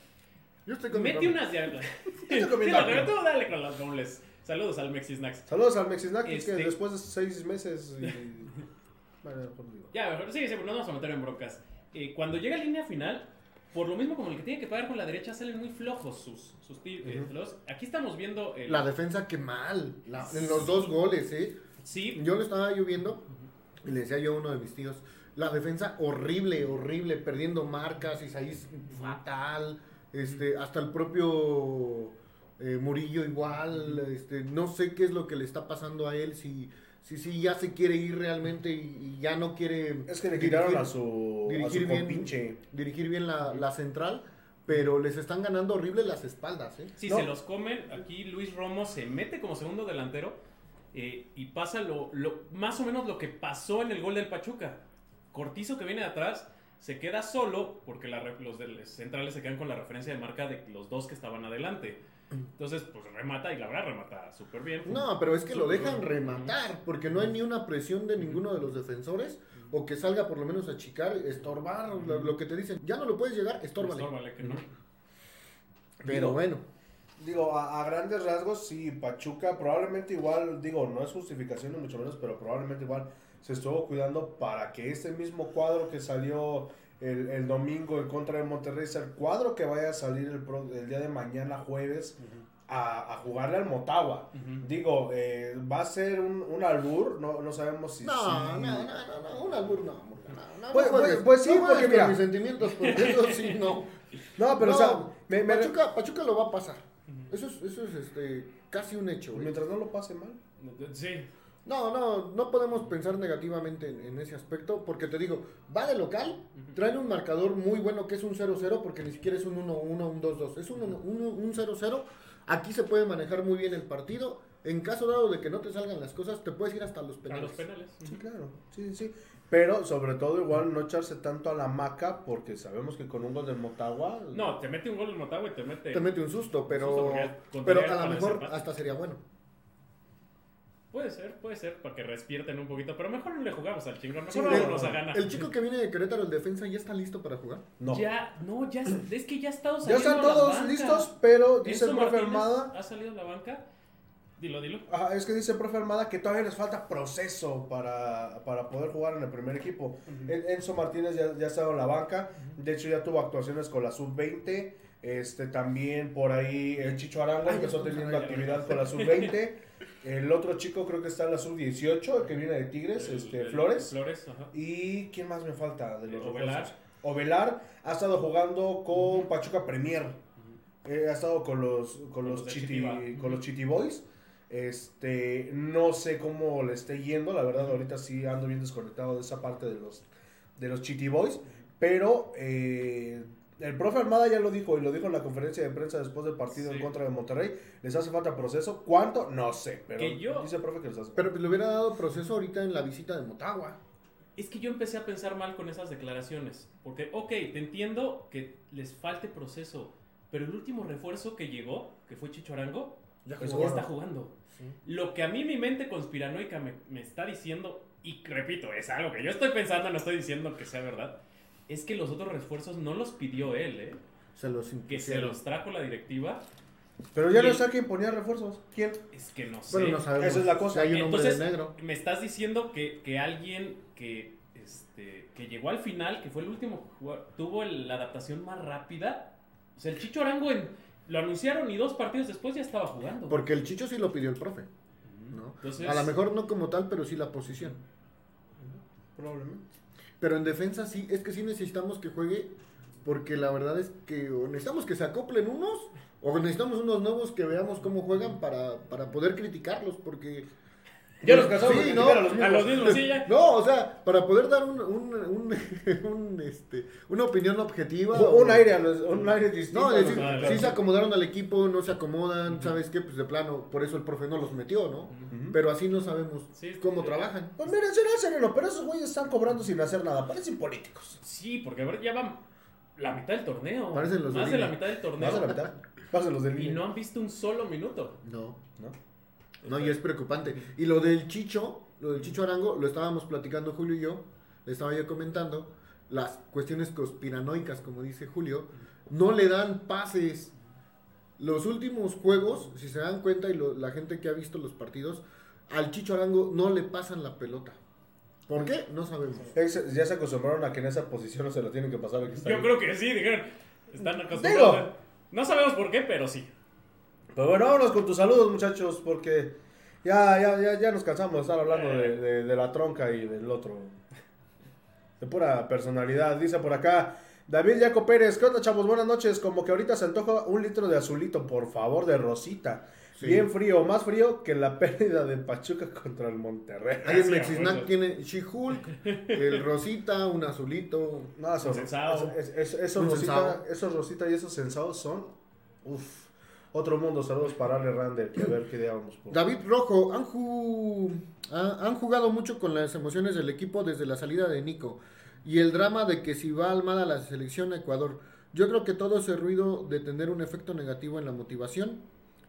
Yo estoy con mete mi unas de... Estoy *laughs* comiendo Sí, apio. tú dale con los dobles. Saludos al Mexi Snacks. Saludos al Mexisnaki, Este- que después de seis meses. y-. *laughs* Ya, mejor sí, sí, no nos vamos a meter en broncas. Eh, cuando llega a línea final, por lo mismo como el que tiene que pagar con la derecha, salen muy flojos sus, sus los- Aquí estamos viendo el... La defensa, qué mal. La- en los dos goles, ¿eh? Sí, Yo lo estaba yo viendo y le decía yo a uno de mis tíos, la defensa horrible, horrible, perdiendo marcas, Isaías fatal, este, hasta el propio eh, Murillo igual, este, no sé qué es lo que le está pasando a él, si, si, si ya se quiere ir realmente y, y ya no quiere Es que le dirigir- quitaron a su, a dirigir su bien, compinche. dirigir bien la, la central, pero les están ganando horrible las espaldas, ¿eh? sí, No. se los comen. Aquí Luis Romo se mete como segundo delantero eh, y pasa lo, lo- más o menos lo que pasó en el gol del Pachuca. Cortizo que viene de atrás se queda solo porque la re- los del- centrales se quedan con la referencia de marca de los dos que estaban adelante. Entonces, pues remata y la verdad remata súper bien. No, pero es que lo dejan rematar, porque no hay ni una presión de ninguno de los defensores, o que salga por lo menos a chicar, estorbar, lo, lo que te dicen, ya no lo puedes llegar, estórbale. Estórbale, que no. Pero Digo, bueno, Digo, a, a grandes rasgos, sí, Pachuca probablemente igual, digo, no es justificación ni mucho menos, pero probablemente igual se estuvo cuidando para que este mismo cuadro que salió el, el domingo en contra de Monterrey sea el cuadro que vaya a salir el, pro- el día de mañana, jueves, a, a jugarle al Motagua. Ujú. Digo, eh, va a ser un, un albur, no, no sabemos si... no, si- no, no, no, no, un albur no, no, no, Pues- pues- pues sí, porque mira. mis sentimientos, porque eso sí, no. No, pero No, o sea, me- me- Pachuca, Pachuca lo va a pasar, eso es, eso es este, casi un hecho, güey. mientras no lo pase mal. Sí, No, no, no podemos pensar negativamente en, en ese aspecto, porque te digo, va de local, traen un marcador muy bueno que es un 0-0, porque ni siquiera es un 1-1, un 2-2, es un 1-1, un 0-0. Aquí se puede manejar muy bien el partido. En caso dado de que no te salgan las cosas, te puedes ir hasta los a penales. los penales. Sí, claro, sí, sí, sí. Pero sobre todo igual no echarse tanto a la maca porque sabemos que con un gol del Motagua... No, te mete un gol en Motagua y te mete. Te mete un susto, pero, susto pero a lo mejor hasta sería bueno. Puede ser, puede ser, para que despierten un poquito. Pero mejor no le jugamos al chingón. Mejor Sí, vámonos a ganar. El chico que viene de Querétaro, el defensa, ¿ya está listo para jugar? No. Ya, no, ya, es que ya ha estado Ya están todos banca. listos, pero dice el profe Armada... Ha salido a la banca. Dilo, dilo. Ajá, es que dice el profe Armada que todavía les falta proceso para, para poder jugar en el primer equipo. En- Enzo Martínez ya, ya ha estado en la banca, de hecho ya tuvo actuaciones con la sub-20, este, también por ahí el Chicho Arango empezó estamos teniendo actividad con la sub-20, *laughs* el otro chico creo que está en la sub-18, el que viene de Tigres, El- este, el- Flores. Flores, ajá. ¿Y quién más me falta de los Ovelar. Ovelar ha estado jugando con Pachuca Premier. Eh, ha estado con los con Con los, los Chiti, con los Chiti Boys. Este, no sé cómo le esté yendo, la verdad ahorita sí ando bien desconectado de esa parte de los de los Chiti Boys, pero eh, el profe Armada ya lo dijo y lo dijo en la conferencia de prensa después del partido Sí. en contra de Monterrey. Les hace falta proceso. ¿Cuánto? No sé, pero Que yo- dice el profe que les hace. Pero pues, le hubiera dado proceso ahorita en la visita de Motagua. Es que yo empecé a pensar mal con esas declaraciones. Porque, ok, te entiendo que les falte proceso. Pero el último refuerzo que llegó, que fue Chicho Arango, Ya pues ya está jugando. Sí. Lo que a mí mi mente conspiranoica me, me está diciendo, y repito, es algo que yo estoy pensando, no estoy diciendo que sea verdad, es que los otros refuerzos no los pidió él, ¿eh? Se los que se los trajo la directiva. Pero ya no está quien ponía refuerzos. ¿Quién? Es que no sé. Bueno, no sabemos. Esa es la cosa. Si hay un hombre Entonces, de negro. me estás diciendo que, que alguien que, este, que llegó al final, que fue el último jugador, tuvo el- la adaptación más rápida. O sea, el Chicho Arango en- lo anunciaron y dos partidos después ya estaba jugando. Porque el Chicho sí lo pidió el profe. ¿no? Entonces- A lo mejor no como tal, pero sí la posición. Probablemente. Pero en defensa sí, es que sí necesitamos que juegue, porque la verdad es que o necesitamos que se acoplen unos, o necesitamos unos nuevos que veamos cómo juegan para, para poder criticarlos, porque Ya nos cansamos Sí, de a los A mismos. los mismos, sí, ya. *laughs* No, o sea, para poder dar un, un, un, *laughs* un, este, una opinión objetiva. Un o- aire, a los- un aire distinto. No, es los- decir, Ah, sí se acomodaron al equipo, no se acomodan, ¿sabes qué? Pues de plano, por eso el profe no los metió, ¿no? Pero así no sabemos Sí, cómo sí. trabajan. Pues miren, será sereno, pero esos güeyes están cobrando sin hacer nada. Parecen políticos. Sí, porque a ver, ya van la mitad del torneo. Parecen los de Más de la Lille. mitad del Más de torneo. la mitad. Pásenlos del Y no han visto un solo minuto. No, ¿No? No, y es preocupante. Y lo del Chicho, lo del Chicho Arango, lo estábamos platicando Julio y yo, le estaba yo comentando, las cuestiones conspiranoicas, como dice Julio, no le dan pases. Los últimos juegos, si se dan cuenta y lo- la gente que ha visto los partidos, al Chicho Arango no le pasan la pelota. ¿Por qué? No sabemos. Ya se acostumbraron a que en esa posición no se lo tienen que pasar. que está Yo ahí. creo que sí, dijeron. Están Digo. acostumbrados. No sabemos por qué, pero sí. Pues bueno, vámonos con tus saludos, muchachos, porque ya, ya, ya, ya nos cansamos de estar hablando de, de- de la tronca y del otro. De pura personalidad. Dice por acá David Yaco Pérez. ¿Qué onda, chavos? Buenas noches. Como que ahorita se antoja un litro de azulito, por favor, de Rosita. Sí. Bien frío, más frío que la pérdida de Pachuca contra el Monterrey. Ahí en *laughs* Mexisnac tiene She-Hulk, el Rosita, un azulito. No, eso, Sensao. es- es- es- esos, Un Rosita, esos Rosita y esos sensados son. Uf. Otro mundo. Saludos para Ale Rander. Que a ver qué por. David Rojo, han, ju- ha- han jugado mucho con las emociones del equipo desde la salida de Nico y el drama de que si va Almada a la selección a Ecuador. Yo creo que todo ese ruido de tener un efecto negativo en la motivación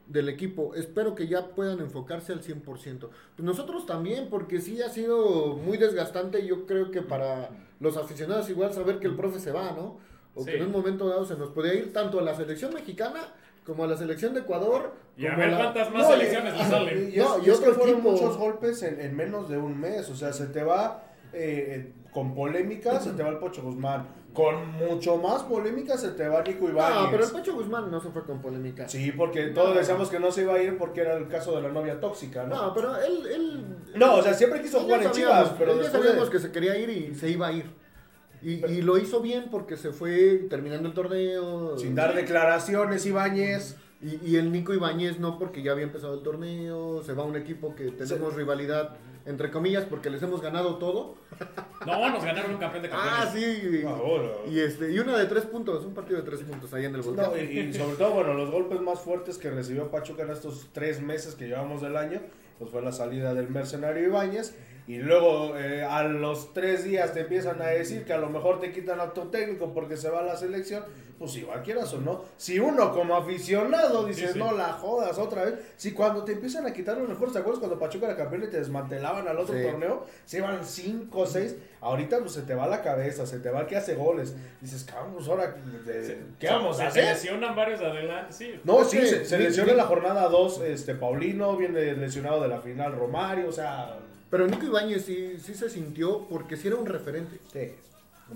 del equipo. Espero que ya puedan enfocarse al 100%. Pues nosotros también, porque sí ha sido muy desgastante. Yo creo que para los aficionados igual saber que el profe se va, ¿no? O que en un momento dado se nos podía ir tanto a la selección mexicana como a la selección de Ecuador. Y a ver la- cuántas más No, selecciones le salen. Y, No, y y es que otro fueron equipo. muchos golpes en, en menos de un mes. O sea, se te va eh, con polémica, se te va el Pocho Guzmán. Con mucho más polémica se te va Nico Ibáñez. No, pero el Pacho Guzmán no se fue con polémica. Sí, porque todos decíamos que no se iba a ir porque era el caso de la novia tóxica, ¿no? No, pero él... él No, o sea, siempre quiso jugar en Chivas, pero después sabíamos que se quería ir y se iba a ir. Y, y lo hizo bien porque se fue terminando el torneo. sin dar declaraciones, Ibáñez. Y, y el Nico Ibáñez no, porque ya había empezado el torneo. Se va a un equipo que tenemos rivalidad, entre comillas, porque les hemos ganado todo. *laughs* No, nos ganaron un campeón de campeones. Ah, sí. Y, este, y una de tres puntos, un partido de tres puntos ahí en el volcán. No, y, y sobre todo, bueno, los golpes más fuertes que recibió Pachuca en estos tres meses que llevamos del año, pues fue la salida del mercenario Ibáñez. Y luego eh, a los tres días te empiezan a decir que a lo mejor te quitan a tu técnico porque se va a la selección. Pues igual quieras o no. Si uno como aficionado dices, Sí, sí. no la jodas otra vez. Si cuando te empiezan a quitar los mejores, ¿te acuerdas cuando Pachuca era campeón y te desmantelaban al otro Sí. torneo? Se iban cinco o seis. Ahorita pues se te va la cabeza, se te va el que hace goles. Dices, cabrón, pues ahora, eh, ¿qué vamos a Se hacer? lesionan varios adelante, sí. No, sí, se, se lesiona en la jornada 2 este, Paulino, viene lesionado de la final Romario, o sea... Pero Nico Ibáñez sí, sí se sintió porque sí era un referente. Sí.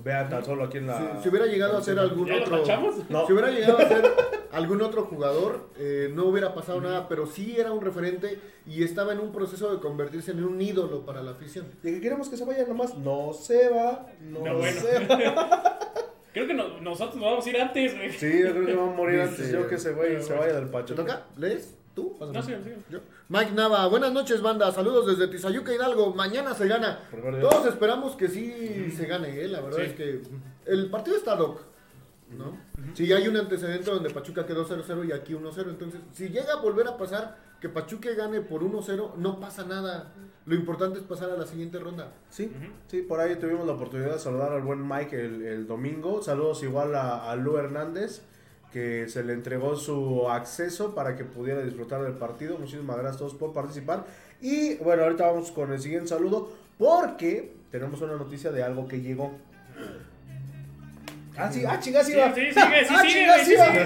Vean tan solo aquí en la... Si, si hubiera llegado a ser algún ¿Ya lo otro. tachamos? No. Si hubiera llegado a ser *laughs* algún otro jugador, eh, no hubiera pasado nada, pero sí era un referente y estaba en un proceso de convertirse en un ídolo para la afición. De que queremos que se vaya nomás, no se va, no, No, bueno. se va. *laughs* Creo que no- nosotros nos vamos a ir antes, güey. Sí, yo creo que va a morir Dice- *laughs* antes yo que se vaya, se vaya del ¿Te Pachuca. toca? ¿Lees? ¿Tú? Pásame. No, sí, sí. Yo. Mike Nava, buenas noches banda, saludos desde Tizayuca Hidalgo, mañana se gana. Todos esperamos que sí se gane, ¿eh? la verdad Sí. es que el partido está doc, ¿no? Si hay un antecedente donde Pachuca quedó 0-0 y aquí 1-0, entonces si llega a volver a pasar que Pachuca gane por 1-0, no pasa nada. Lo importante es pasar a la siguiente ronda. Sí, sí, por ahí tuvimos la oportunidad de saludar al buen Mike el, el domingo. Saludos igual a, a Lu Hernández, que se le entregó su acceso para que pudiera disfrutar del partido. Muchísimas gracias a todos por participar. Y bueno, ahorita vamos con el siguiente saludo, porque tenemos una noticia de algo que llegó. Ah, sí, ah, chingas, Sí, iba. sí, sigue, sí, Ah, sigue, chingas, sigue.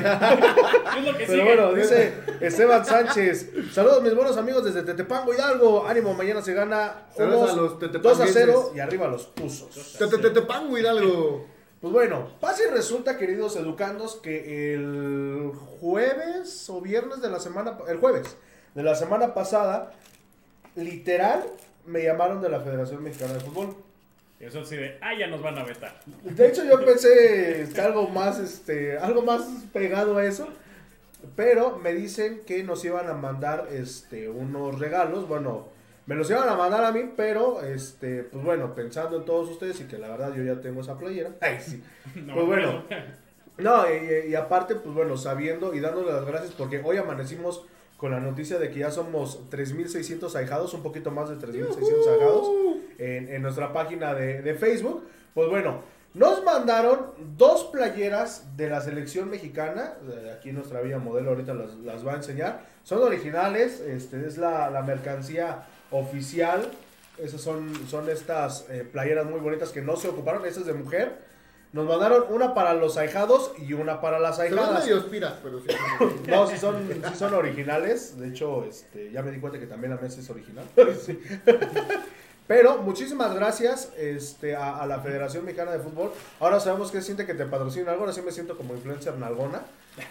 Es lo que Pero sigue. bueno, dice Esteban Sánchez. Saludos mis buenos amigos desde Tetepango Hidalgo. Ánimo, mañana se gana unos a los 2 a tetepanguenses. 0 y arriba los Tuzos. Te, te, te, te pango Hidalgo. Pues bueno, pasa y resulta, queridos educandos, que el jueves o viernes de la semana, el jueves de la semana pasada, literal, me llamaron de la Federación Mexicana de Fútbol. Eso sí de, ah, ya nos van a vetar. De hecho, yo pensé este, algo más, este, algo más pegado a eso. Pero me dicen que nos iban a mandar este, unos regalos. Bueno, Me los iban a mandar a mí, pero, este, pues bueno, pensando en todos ustedes y que la verdad yo ya tengo esa playera. *laughs* Ay, sí. *laughs* No, Pues bueno. No, y, y aparte, pues bueno, sabiendo y dándole las gracias porque hoy amanecimos con la noticia de que ya somos 3.600 ahijados, un poquito más de 3.600 ahijados en, en nuestra página de, de Facebook. Pues bueno, nos mandaron dos playeras de la selección mexicana. eh, Aquí nuestra vía modelo ahorita las, las va a enseñar. Son originales, este es la, la mercancía oficial. Esas son, son estas eh, playeras muy bonitas que no se ocuparon. Esta es de mujer. Nos mandaron una para los ahijados y una para las ahijadas. medio piras, pero sí. *laughs* No, si son, sí son originales. De hecho, este, ya me di cuenta que también la mesa es original. *laughs* Sí. Pero muchísimas gracias este, a, a la Federación Mexicana de Fútbol. Ahora sabemos que siente que te patrocina algo. Ahora sí me siento como influencer nalgona.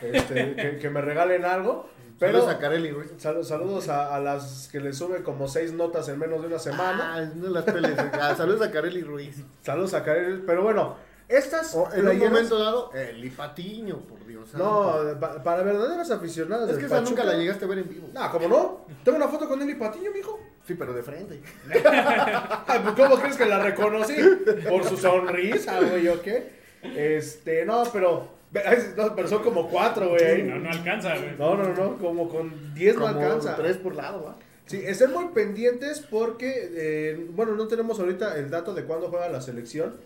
Este, que, que me regalen algo. Pero Saludos a Carelli Ruiz. sal- saludos a, a las que le sube como seis notas en menos de una semana. Ah, no las peles. Ah, saludos a Carelli Ruiz. Saludos a Karel. Pero bueno, estas. O en un momento dado, el Ipatiño, por Dios. No, santo. pa- para verdaderas aficionadas. es que esa nunca la llegaste a ver en vivo. No, ¿cómo no? Tengo una foto con Eli Patiño, mijo. Sí, pero de frente. *laughs* Pues, ¿Cómo crees que la reconocí? Por su sonrisa, güey, ¿o qué? Este, no, pero. No, pero son como cuatro, güey. No, no alcanza, güey. No, no, no, como con diez no Como alcanza. tres por lado, ¿va? Sí, estén muy pendientes porque, eh, bueno, no tenemos ahorita el dato de cuándo juega la selección,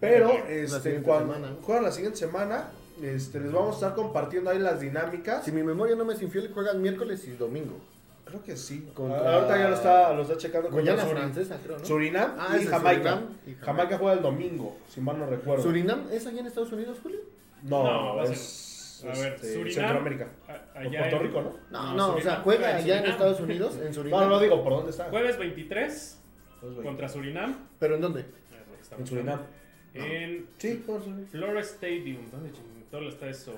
pero este, cuando semana. juegan la siguiente semana, este, les vamos a estar compartiendo ahí las dinámicas. Si mi memoria no me es infiel, juegan miércoles y domingo. Creo que sí. Contra- Ahorita ya lo está, lo está checando contra Guyana francesa, creo, ¿no? Surinam Ah, y Jamaica. Surinam y Jamaica. Jamaica juega el domingo, si mal no recuerdo. ¿Surinam es allá en Estados Unidos, Julio? No, No, es A ver, este, Surinam. Centroamérica. a- allá Puerto en- Rico, ¿no? No, No, no, o sea, juega en allá en. Estados Unidos, en *laughs* Surinam. No, no digo por dónde está. Jueves 23 Pues, güey, contra Surinam. ¿Pero en dónde? En Surinam. En Sí, por Surinam. Flores Stadium. ¿Dónde chingado está eso?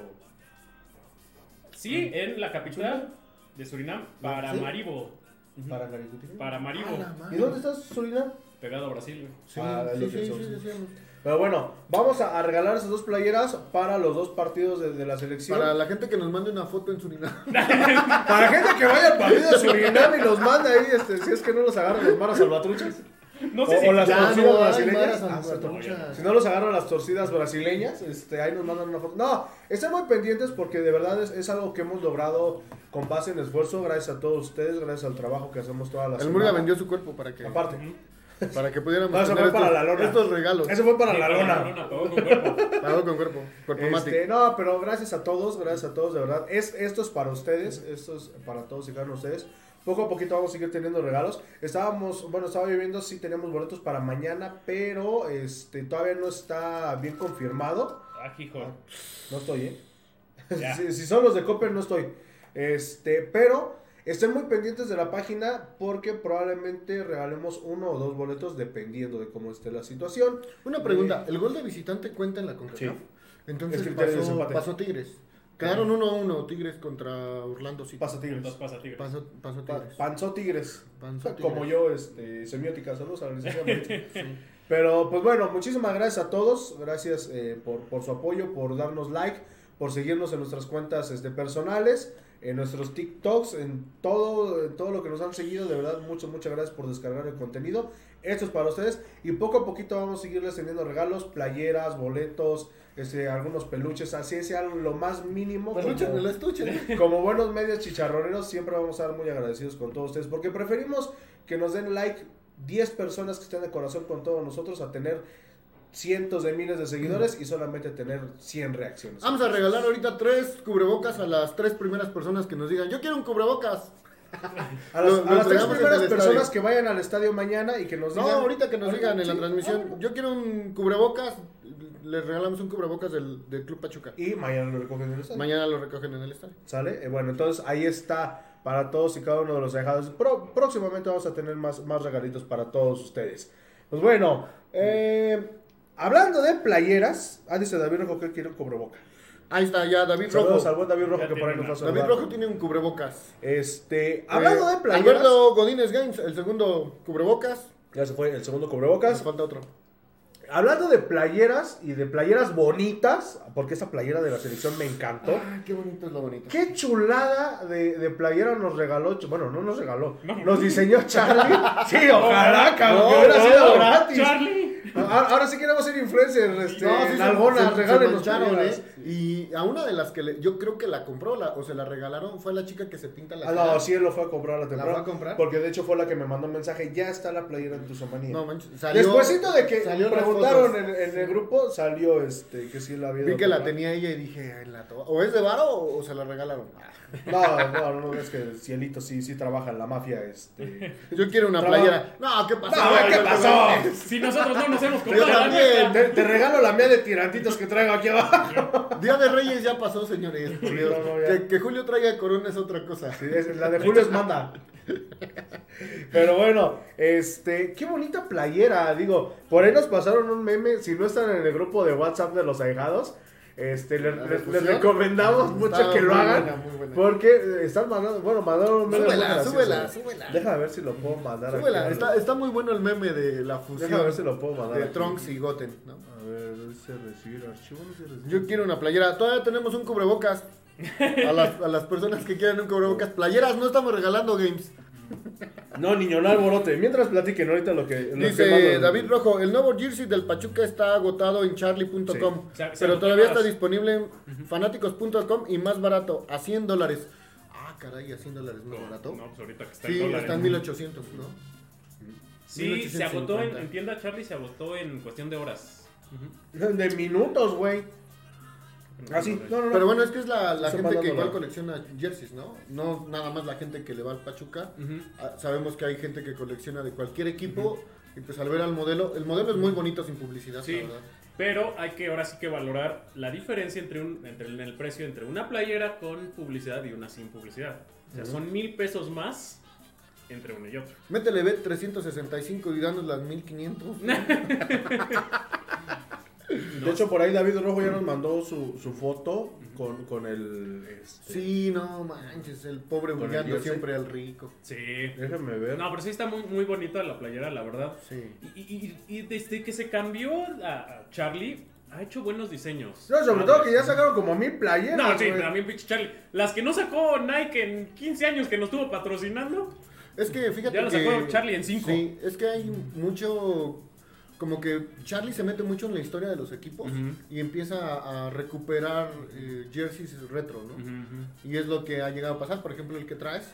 Sí, en la capital de Surinam, para ¿Sí? Maribo. Para Caricuti. Para Maribo. Ah. ¿Y dónde está Surinam? Pegado a Brasil. Sí, Ah, sí, sí, sí, decíamos. Pero bueno, vamos a, a regalar esas dos playeras para los dos partidos de, de la selección. Para Para, la gente que nos mande una foto en Surinam. *laughs* gente que vaya al partido de Surinam y los mande ahí, este, si es que no los agarran los maras salvatruchas. No O- si o las torcidas no brasileñas. Ah. Si no los agarran las torcidas brasileñas, este, ahí nos mandan una foto. No, estén muy pendientes porque de verdad es, es algo que hemos logrado con base en esfuerzo, gracias a todos ustedes, gracias al trabajo que hacemos todas las El Murga vendió su cuerpo para que, Aparte, para que pudiéramos No, eso tener fue para estos, la lona. estos regalos. eso fue para Sí, la para lona. pagó con cuerpo. Pagado con cuerpo. Cuerpo Este, no, pero gracias a todos, gracias a todos, de verdad. Es, esto es para ustedes, esto es para todos y cada uno de ustedes. Poco a poquito vamos a seguir teniendo regalos. Estábamos, bueno, estaba viendo si tenemos boletos para mañana, pero este todavía no está bien confirmado. Ah, hijo. No estoy, ¿eh? *laughs* Si son los de Copper, no estoy. Este, pero estén muy pendientes de la página porque probablemente regalemos uno o dos boletos dependiendo de cómo esté la situación. Una pregunta, ¿el gol de visitante cuenta en la CONCACAF? Sí. Entonces Es pasó, Tigres. Quedaron 1-1 Tigres contra Orlando City. Pasa Tigres. Dos pasa tigres. Pa- Tigres. Panzó Tigres. *laughs* Como yo, este, semiótica, saludos a la licenciada. *laughs* Pero pues bueno, muchísimas gracias a todos, gracias eh, por, por su apoyo, por darnos like, por seguirnos en nuestras cuentas este, personales, en nuestros TikToks, en todo, en todo lo que nos han seguido, de verdad, muchas, muchas gracias por descargar el contenido. Esto es para ustedes y poco a poquito vamos a seguirles teniendo regalos, playeras, boletos, este, algunos peluches, así sea lo más mínimo. Peluche como- en el estuche. *laughs* como buenos medios chicharroneros, siempre vamos a estar muy agradecidos con todos ustedes, porque preferimos que nos den like 10 personas que estén de corazón con todos nosotros a tener cientos de miles de seguidores y solamente tener 100 reacciones. Vamos a regalar ahorita tres cubrebocas a las tres primeras personas que nos digan, yo quiero un cubrebocas. *laughs* A las, a tres primeras personas que vayan al estadio mañana y que nos No, digan... ahorita que nos digan en la transmisión, ah, yo quiero un cubrebocas, les regalamos un cubrebocas del, del Club Pachuca. Y mañana lo recogen en el estadio. Mañana lo recogen en el estadio. ¿Sale? Eh, bueno, entonces ahí está para todos y cada uno de los dejados. Pro- próximamente vamos a tener más, más regalitos para todos ustedes. Pues bueno, eh, hablando de playeras, ah, dice David Rojo que un cubreboca. Ahí está, ya David Saludos al Rojo. buen David Rojo Ya que por ahí nos va a David saludar. Rojo tiene un cubrebocas. Este, hablando Eh, de playeras, Alberto Godínez Games, el segundo cubrebocas. ya se fue el segundo Nos cubrebocas. falta otro. hablando de playeras y de playeras bonitas, porque esa playera de la selección me encantó. Ah, qué bonito es lo bonito. Qué chulada de, de playera nos regaló. Bueno, no nos regaló. No. Nos diseñó Charlie. *laughs* Sí, ojalá, cabrón. que No, hubiera no, sido gratis. Charlie. Ahora, ahora sí queremos ser influencers. Este, No, sí, se- se- mancharon, playeras. ¿eh? Y a una de las que le- yo creo que la compró la, o se la regalaron fue la chica que se pinta la Ah, cara. no, sí, él lo fue a comprar a la temporada. fue a comprar? Porque de hecho fue la que me mandó un mensaje. Ya está la playera en tu somanía. No, manches, salió- Despuésito de que salió preguntaron en, en el grupo, salió este que sí la había Vi que la tenía ella y dije, "Ay, la o es de varo o, o se la regalaron. *laughs* No, no, no, es que el Cielito sí, sí trabaja en la mafia. Este. *laughs* Yo quiero una Traba- playera. No, ¿qué pasó? No, ¿qué pasó? *laughs* Si nosotros no nos hemos Yo comprado también. Te, te regalo la mía de tirantitos que traigo aquí abajo. *laughs* Día de Reyes ya pasó, señores. por Sí, Dios. no, no, ya. que, que Julio traiga corona es otra cosa. Sí, es- la de Julio es manda. Pero bueno, este, qué bonita playera. Digo, por ahí nos pasaron un meme. Si no están en el grupo de WhatsApp de los ahijados, este, le- ¿La les, recomendamos mucho Está que lo hagan. buena, muy buena. Porque eh, están mandando, bueno, mandaron un meme. Súbela, súbela, súbela. Déjame ver si lo puedo mandar. Súbela, está, está muy bueno el meme de la fusión Déjame ver si lo puedo mandar. de aquí. Trunks y Goten. ¿no? A ver, dice recibir archivo. No sé recibir. Yo quiero una playera. Todavía tenemos un cubrebocas. A las, a las personas que quieran un cubrebocas. Playeras, no estamos regalando games. No, niño, no alborote. Mientras platiquen ahorita lo que. lo que Dice mandan. David Rojo, el nuevo jersey del Pachuca está agotado en charlie.com, Sí. Pero todavía más. está disponible en fanáticos.com y más barato, a 100 dólares. Ah, caray, a 100 dólares más barato. No, pues ahorita que está sí, en dólares. está en 1800, ¿no? Sí, se agotó en, 1850. en tienda Charlie, se agotó en cuestión de horas. De minutos, güey. Ah, sí. No, no, no. Pero bueno, es que es la, gente que igual colecciona jerseys, ¿no? No nada más la gente que le va al Pachuca. Ah, Sabemos que hay gente que colecciona de cualquier equipo. Y pues al ver al modelo, el modelo es muy bonito sin publicidad, Sí. la verdad. Pero hay que ahora sí que valorar la diferencia entre, un, entre el, el precio entre una playera con publicidad y una sin publicidad. O sea, son mil pesos más entre uno y otro. Métele bet 365 y danos las 1500. *laughs* De hecho, por ahí David Rojo ya nos mandó su, su foto con, con el. este, Sí, no manches, el pobre humillando siempre al rico. Sí. Déjame ver. No, pero sí está muy, muy bonita la playera, la verdad. Sí. Y, y- y- y desde que se cambió a, a Charlie, ha hecho buenos diseños. No, sobre todo que ya sacaron como mil playeras. No, sí, güey. también pinche Charlie. Las que no sacó Nike en 15 años que nos estuvo patrocinando. Es que fíjate Ya que... sacó Charlie en cinco. Sí, es que hay mucho... Como que Charlie se mete mucho en la historia de los equipos Ujú. y empieza a, recuperar eh, jerseys retro, ¿no? Ujú, ujú. Y es lo que ha llegado a pasar. Por ejemplo, el que traes,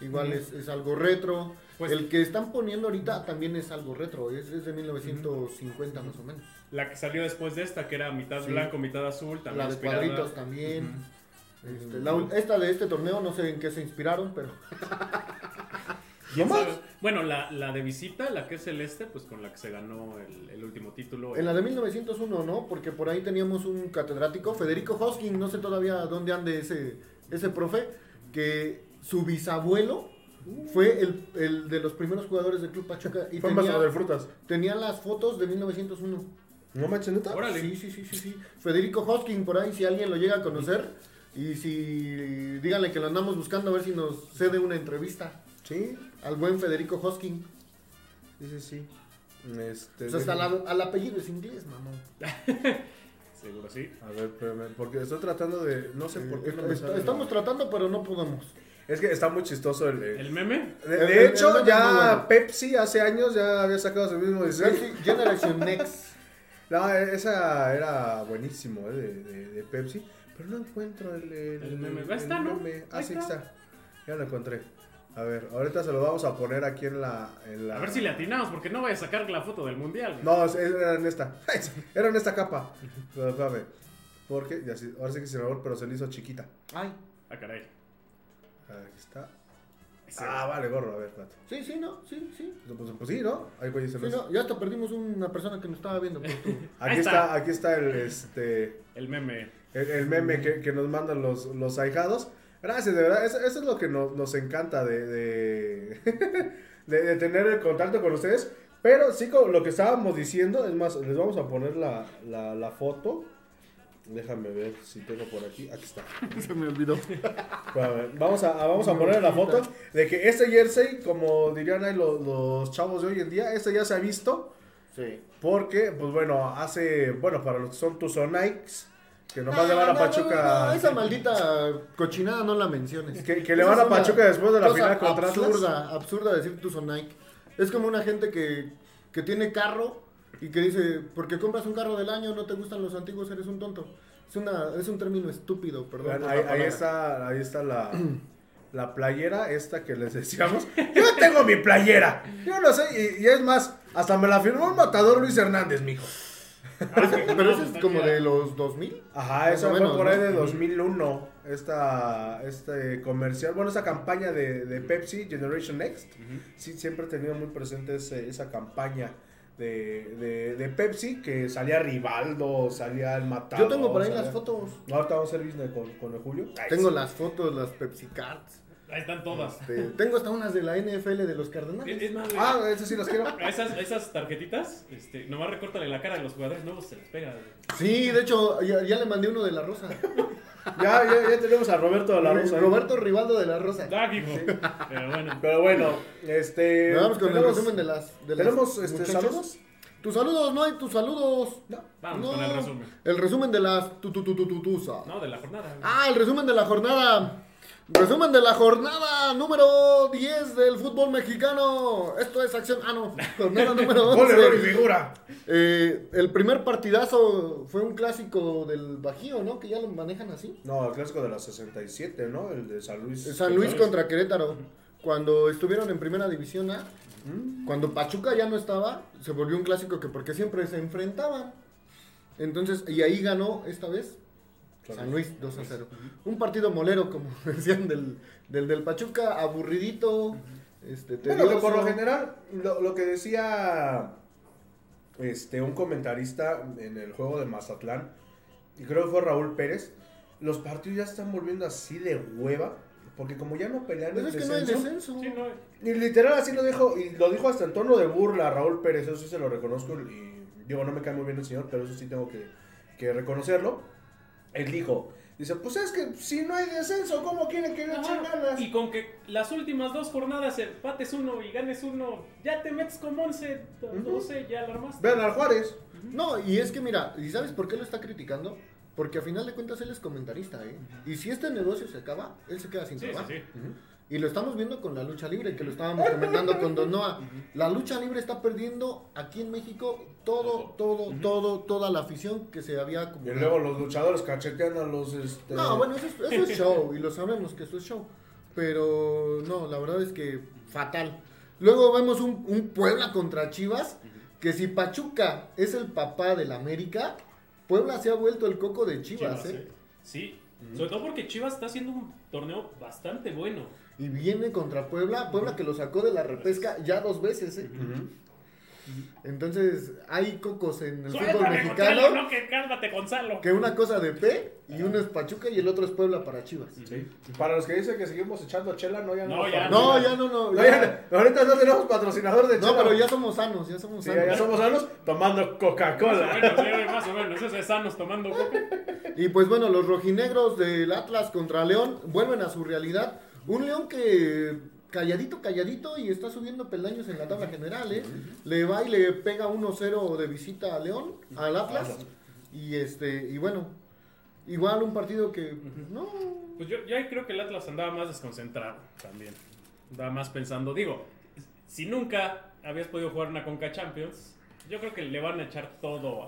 igual Ujú. es, es algo retro. Pues- el que están poniendo ahorita también es algo retro. Es, es de 1950 más o menos. La que salió después de esta, que era mitad Sí. blanco, mitad azul, también La de cuadritos también. Este, la esta de este torneo, no sé en qué se inspiraron, pero... *laughs* ¿No más? Bueno, la, la de visita, la que es celeste, pues con la que se ganó el, el último título. En la de 1901, ¿no? Porque por ahí teníamos un catedrático, Federico Hosking, no sé todavía dónde ande ese, ese profe, que su bisabuelo fue el, el de los primeros jugadores del Club Pachuca y Fue tenía, de frutas. tenía las fotos de 1901. ¿No manches, neta? Órale. Sí, sí, sí, sí, sí. Federico Hosking, por ahí, si alguien lo llega a conocer, y si díganle que lo andamos buscando a ver si nos cede una entrevista Sí, al buen Federico Hosking. sí, sí. Este, Pues hasta la- al apellido es inglés, mamón. *laughs* Seguro sí. A ver, espérame, porque estoy tratando de. No sé por qué no me Eh, sale. Estamos tratando, pero no podemos. Es que está muy chistoso el. el- ¿El meme? De, el- de el hecho, meme es muy ya bueno. Pepsi hace años ya había sacado su mismo diseño. Pepsi Generation Next. *laughs* No, esa era buenísimo, eh, de, de- de Pepsi. Pero no encuentro el, el, El meme. Ahí está, ¿no? meme. Ah, Ahí sí, está. está. Ya lo encontré. A ver, ahorita se lo vamos a poner aquí en la. en la- A ver si le atinamos, porque no voy a sacar la foto del mundial. No, era en esta. *laughs* Era en esta capa. Pero espérame. Porque, ya sí, ahora sí que se me pero se le hizo chiquita. Ay. Ah, caray. Aquí está. Ah, vale, gorro, a ver, espérate. Sí, sí, no, sí, sí. Pues, pues sí, ¿no? Ahí voy a Sí, no, ya hasta perdimos una persona que nos estaba viendo por tu... *laughs* Aquí está. está. aquí está el este El meme. el, el meme que, que nos mandan los, los ahijados. Gracias, de verdad. Eso, eso es lo que nos, nos encanta de, de, *laughs* de- de tener el contacto con ustedes. Pero sí, lo que estábamos diciendo, es más, les vamos a poner la, la, la foto. Déjame ver si tengo por aquí. Aquí está. *laughs* Se me olvidó. Vamos a, vamos a poner la foto de que este jersey, como dirían ahí los, los chavos de hoy en día, este ya se ha visto Sí. Porque, pues bueno, hace, bueno, para los que son Tuzonics, que nomás le No, van a no, Pachuca. no, esa maldita cochinada no la menciones. Que- que le van a una Pachuca después de la final contra absurda, absurda decir tu son Nike. Es como una gente que, que tiene carro y que dice, porque compras un carro del año, no te gustan los antiguos, eres un tonto. Es, una, es un término estúpido, perdón. Ahí, está, ahí está la, *clears throat* la playera esta que les decíamos. *laughs* Yo tengo mi playera. Yo no sé, y, y es más, hasta me la firmó el matador Luis Hernández, mijo. Pero ese es como de los 2000. Ajá, eso fue menos, por ahí ¿no? de 2001. Esta, este comercial, bueno, esta campaña de, de Pepsi, Generation Next. Sí, siempre he tenido muy presente ese- esa campaña de, de, de Pepsi, que salía Rivaldo, salía el matador. Yo tengo por ahí salía- las fotos. Ahorita vamos a hacer business con, con el Julio. Ay, Tengo sí. las fotos, las Pepsi Cards. Ahí están todas. Este, tengo hasta unas de la NFL de los Es, Cardenales. es más, güey, Ah, esas sí las quiero. esas, esas tarjetitas, este, nomás recórtale la cara a los jugadores nuevos, se les pega. Sí, de hecho, ya, ya le mandé uno de la Rosa. Ya, ya, ya tenemos a Roberto de la Rosa. ¿eh? Roberto Rivaldo de la Rosa. Ah, hijo. Pero bueno. Pero bueno, este. Vamos con el resumen de las. De las ¿Tenemos este, muchachos. saludos? Tus saludos, no hay tus saludos. No. Vamos No. con el resumen. El resumen de las tu, tu, tu, tu, tu, tusa. No, de la jornada. Ah, el resumen de la jornada. Resumen de la jornada número 10 del fútbol mexicano. Esto es acción. Ah, no. Jornada número *laughs* Gol, error y 11. figura. Eh, el primer partidazo fue un clásico del Bajío, ¿no? Que ya lo manejan así. No, el clásico de la 67, ¿no? El de San Luis. San Luis contra Querétaro. Cuando estuvieron en primera división A, cuando Pachuca ya no estaba, se volvió un clásico que porque siempre se enfrentaban. Entonces, y ahí ganó esta vez San Luis 2 a 0. Un partido molero, como *laughs* decían del, del, del Pachuca, aburridito, este, Bueno, que por lo general, lo, lo que decía este un comentarista en el juego de Mazatlán, y creo que fue Raúl Pérez, los partidos ya están volviendo así de hueva, porque como ya no pelean Pues el es que no hay descenso, descenso. Sí, no, Y literal así lo dijo, y lo dijo hasta en tono de burla Raúl Pérez, eso sí se lo reconozco, y digo, no me cae muy bien el señor, pero eso sí tengo que, que reconocerlo. Él dijo, dice, pues es que si no hay descenso, ¿cómo quieren que le echen ganas? Y con que las últimas dos jornadas empates uno y ganes uno, ya te metes como 11, 12, ya la armaste. Vean al Juárez. No, y es que mira, ¿y sabes por qué lo está criticando? Porque a final de cuentas él es comentarista, ¿eh? Y si este negocio se acaba, él se queda sin Sí, sí, trabajo. sí. Y lo estamos viendo con la lucha libre, que lo estábamos comentando con Don Noah. La lucha libre está perdiendo aquí en México todo, todo, todo, toda la afición que se había Y acumulado. luego los luchadores cachetean a los... Este... No, bueno, eso es, eso es show, y lo sabemos que eso es show. Pero no, la verdad es que fatal. Luego vemos un, un Puebla contra Chivas, que si Pachuca es el papá del América, Puebla se ha vuelto el coco de Chivas, Chivas, ¿eh? ¿eh? Sí, sobre todo porque Chivas está haciendo un torneo bastante bueno. Y viene contra Puebla, Puebla que lo sacó de la repesca ya dos veces, ¿eh? Entonces, hay cocos en el fútbol mexicano Gonzalo, no, que cálmate, Gonzalo. que una cosa de P y uno es Pachuca y el otro es Puebla para Chivas. Sí. Para los que dicen que seguimos echando chela, no, ya no. No, ya No, ya no, no. No, ya- ahorita no tenemos patrocinador de No, chela. pero ya somos sanos, ya somos Sí, sanos. ya somos sanos tomando Más Coca-Cola. sí, más o menos. Eso es sanos tomando coca. Y pues bueno, los rojinegros del Atlas contra León vuelven a su realidad. Un León que calladito, calladito y está subiendo peldaños en la tabla general, ¿eh? Le va y le pega 1-0 de visita a León, al Atlas. Y este, y bueno, igual un partido que no Pues yo, yo ahí creo que el Atlas andaba más desconcentrado también. Andaba más pensando, digo, si nunca habías podido jugar una Conca Champions, yo creo que le van a echar todo a,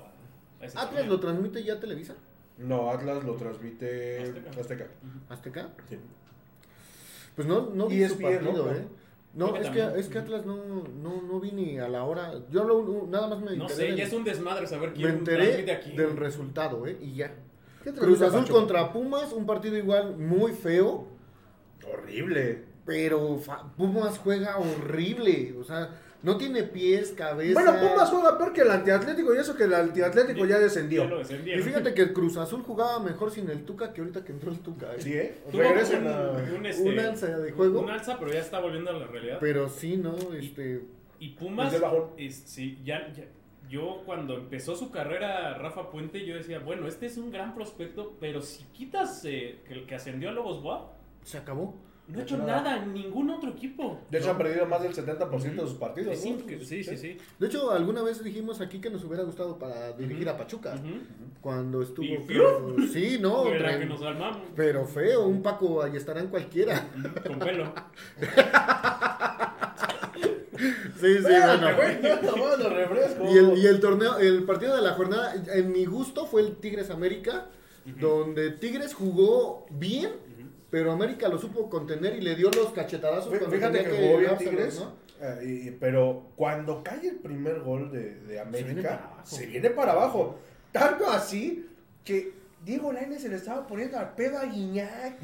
a ese Atlas torneo. lo transmite ya Televisa, No, Atlas lo transmite Azteca. Azteca. Azteca. Sí. Pues no, no vi su partido, ¿no? ¿eh? No, Creo es que, es que Atlas no, no, no vi ni a la hora. Yo lo- nada más me No enteré, sé, del, ya es un desmadre saber me quién enteré transmite aquí. del resultado, ¿eh? Y ya. ¿Qué Cruz Azul contra Pumas, un partido igual muy feo, Horrible. pero fa- Pumas juega horrible. O sea, no tiene pies, cabeza. Bueno, Pumas juega peor que el antiatlético y eso que el antiatlético ya descendió. Y fíjate que el Cruz Azul jugaba mejor sin el Tuca que ahorita que entró el Tuca. ¿eh? Sí, ¿eh? Un, a... un, este, Un alza de juego. Un alza, pero ya está volviendo a la realidad. Pero sí, ¿no? Este. Y Pumas, el bajón. es- sí, ya, ya- yo cuando empezó su carrera Rafa Puente, yo decía, bueno, este es un gran prospecto, pero si quitas eh, que el que ascendió a Lobos Buap, Se acabó. No ha hecho nada en ningún otro equipo. De hecho, No. han perdido más del 70% de sus partidos. Sí, ¿no? sí, sí, sí. De hecho, alguna vez dijimos aquí que nos hubiera gustado para dirigir a Pachuca. Cuando estuvo. Y creo- sí, no. *laughs* Tren- que nos. Pero feo, un Paco ahí estarán cualquiera. Con pelo. *laughs* Sí, sí, bueno. güey, no tomando refresco. Y el, y el torneo, el partido de la jornada, en mi gusto, fue el Tigres América, donde Tigres jugó bien, pero América lo supo contener y le dio los cachetadazos. Fíjate que jugó bien Tigres, ¿no? eh, y- pero cuando cae el primer gol de, de América, se viene para abajo. Tanto así que Diego Lainez se le estaba poniendo al pedo a Guiñac.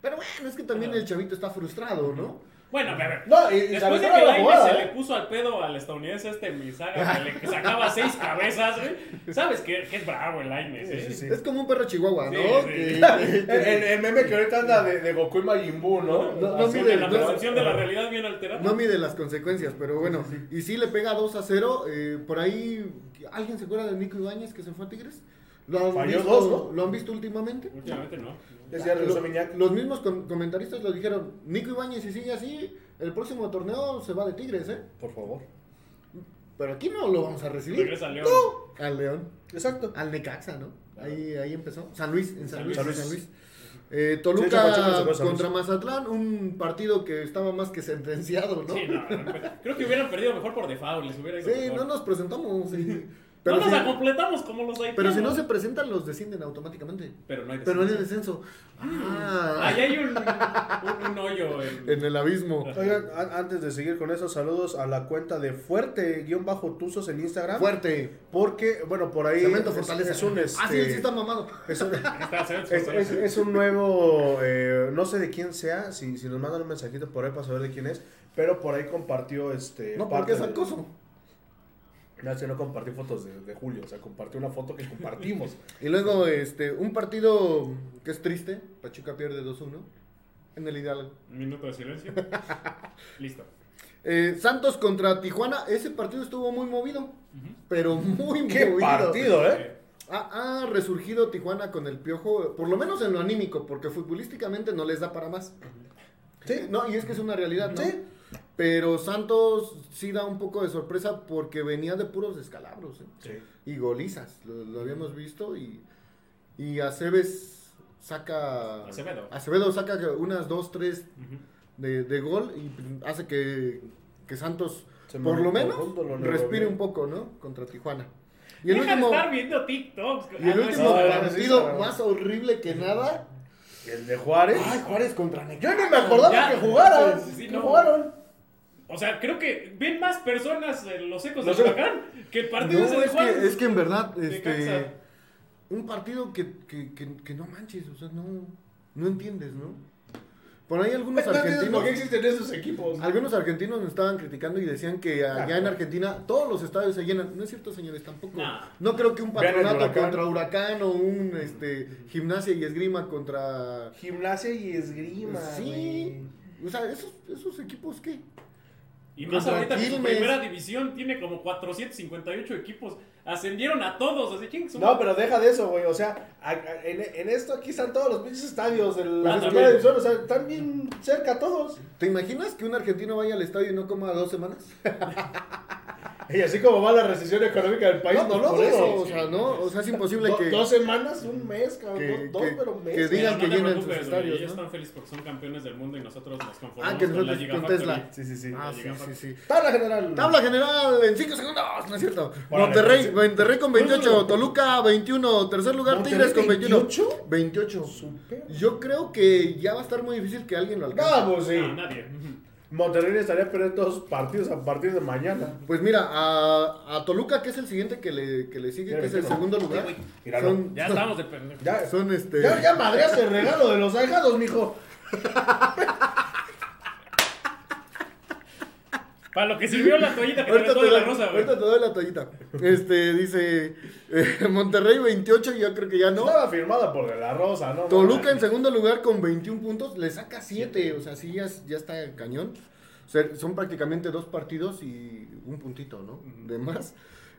Pero bueno, es que también el chavito está frustrado, ¿no? Bueno, a ver. No, y, y Después de que que la Lainez jugada, se ¿eh? le puso al pedo al estadounidense este Misaga, que le sacaba seis cabezas, güey. ¿Sabes que, que es bravo el Lainez, eh? Sí, sí, sí. Es como un perro chihuahua, ¿no? Sí, sí. Que- El, meme que ahorita anda de, de Goku y Majin Buu, ¿no? No, no Así mide- de la no- percepción de la realidad bien alterada. no mide las consecuencias, pero bueno. Y sí le pega 2 a 0. eh, por ahí, ¿alguien se acuerda de Nico Ibáñez que se fue a Tigres? ¿Lo han, Falló visto, dos, ¿no? ¿Lo han visto últimamente? Últimamente no. Decía Lo- los mismos com- comentaristas lo dijeron. Nico Ibáñez, si sigue así, el próximo torneo se va de Tigres, ¿eh? Por favor. Pero aquí no lo vamos a recibir. Regresa a León. Al León. Exacto. Al Necaxa, ¿no? Ahí, ahí empezó. San Luis, en San, San Luis. Luis. en San Luis. Eh, Toluca San contra Luis. Mazatlán, un partido que estaba más que sentenciado, ¿no? Sí, no, no, creo que hubieran perdido mejor por default, les hubiera ido Sí, mejor. no nos presentamos. sí. *laughs* No Pero, nos si, acompletamos como los haitianos. pero si no se presentan, los descienden automáticamente. Pero no hay Pero no hay descenso. descenso. Ah, Ahí hay un, un, un hoyo en... *laughs* en el abismo. Oigan, a- antes de seguir con eso, saludos a la cuenta de Fuerte-Tuzos en Instagram. Fuerte. Porque, bueno, por ahí Cemento Fortaleza. es un Ah, sí, este, sí está mamado. es un, *laughs* Está, se ve es- es- es un nuevo, eh, no sé de quién sea, si, si nos mandan un mensajito por ahí para saber de quién es, pero por ahí compartió este No, parte porque es de- acoso. No, que no compartí fotos de, de Julio, o sea, compartí una foto que compartimos. *laughs* Y luego, este, un partido que es triste. Pachuca pierde 2-1 en el Hidalgo. Un minuto de silencio. *laughs* Listo. Eh, Santos contra Tijuana. Ese partido estuvo muy movido. Pero muy ¡Qué movido. partido, eh! Ha, ha resurgido Tijuana con el piojo, por lo menos en lo anímico, porque futbolísticamente no les da para más. Sí. No, y es que es una realidad, ¿no? Sí. Pero Santos sí da un poco de sorpresa porque venía de puros descalabros ¿eh? Sí. y golizas. Lo, lo habíamos visto y, y Aceves saca. Acevedo. Acevedo saca unas dos, tres de, de gol y hace que, que Santos, Se por lo menos, lo respire un poco, ¿no? Contra Tijuana. Y el Deja último, de estar viendo TikToks. y el Ah, no, último no, no, no, partido no. más horrible que nada. El de Juárez. Ay, Juárez contra Necaxa. Yo ni me acordaba Ya. que jugaran. Sí, jugaron. O sea, creo que ven más personas en los ecos Los del ecos. huracán que el No, de es Juárez. que, es que en verdad, este, un partido que, que, que, que no manches, o sea, no, no entiendes, ¿no? Por ahí algunos No argentinos, ¿Por qué existen esos equipos? algunos argentinos nos estaban criticando y decían que allá en. Argentina todos los estadios se llenan. No es cierto, señores, tampoco. No. No creo que un patronato Huracán. contra Huracán o un este, gimnasia y esgrima contra... Gimnasia y esgrima. Sí, o sea, esos, esos equipos, ¿qué? Y más Contra ahorita que su Quilmes. primera división tiene como 458 equipos. Ascendieron a todos. Así, ¿quién No, pero deja de eso, güey. O sea, a- a- en, en esto aquí están todos los pinches estadios de la Ah, primera también. división. O sea, están bien cerca todos. ¿Te imaginas que un argentino vaya al estadio y no coma dos semanas? *laughs* *laughs* Y así como va la recesión económica del país, No, no pues, lo eso. veo, o sea, no, o sea, es *laughs* imposible Do- que... Dos semanas, un mes, cabrón. que- dos, que- pero un mes. que digan no que llenen sus estadios, Ellos ¿no? están felices porque son campeones del mundo y nosotros nos conformamos Ah, que con nosotros con Factory. Tesla. Sí, sí, sí. Ah, La sí, sí, sí. Tabla general. Tabla general en 5 segundos, no es cierto. Monterrey, sí. Monterrey con 28, Toluca 21, tercer lugar ¿Monterrey Tigres con 21. 28? 28. Super. Yo creo que ya va a estar muy difícil que alguien lo alcance. Vamos, sí. No, nadie. Monterrey estaría perdiendo todos sus partidos a partir de mañana. Pues mira, a, a Toluca, que es el siguiente que le, que le sigue, que es el segundo lugar, son, Ya estamos de pendejo. Ya, son este... ya, ya madreas el regalo de los ahijados, mijo. *laughs* Para lo que sirvió la toallita que te Ahorita te, de la doy, rosa, güey. ahorita te doy la toallita. Este, dice eh, Monterrey 28, yo creo que ya no. Estaba firmada por De La Rosa, ¿no? Toluca en segundo lugar con 21 puntos, le saca 7, o sea, sí, ya, ya está cañón. O sea, son prácticamente dos partidos y un puntito, ¿no? De más.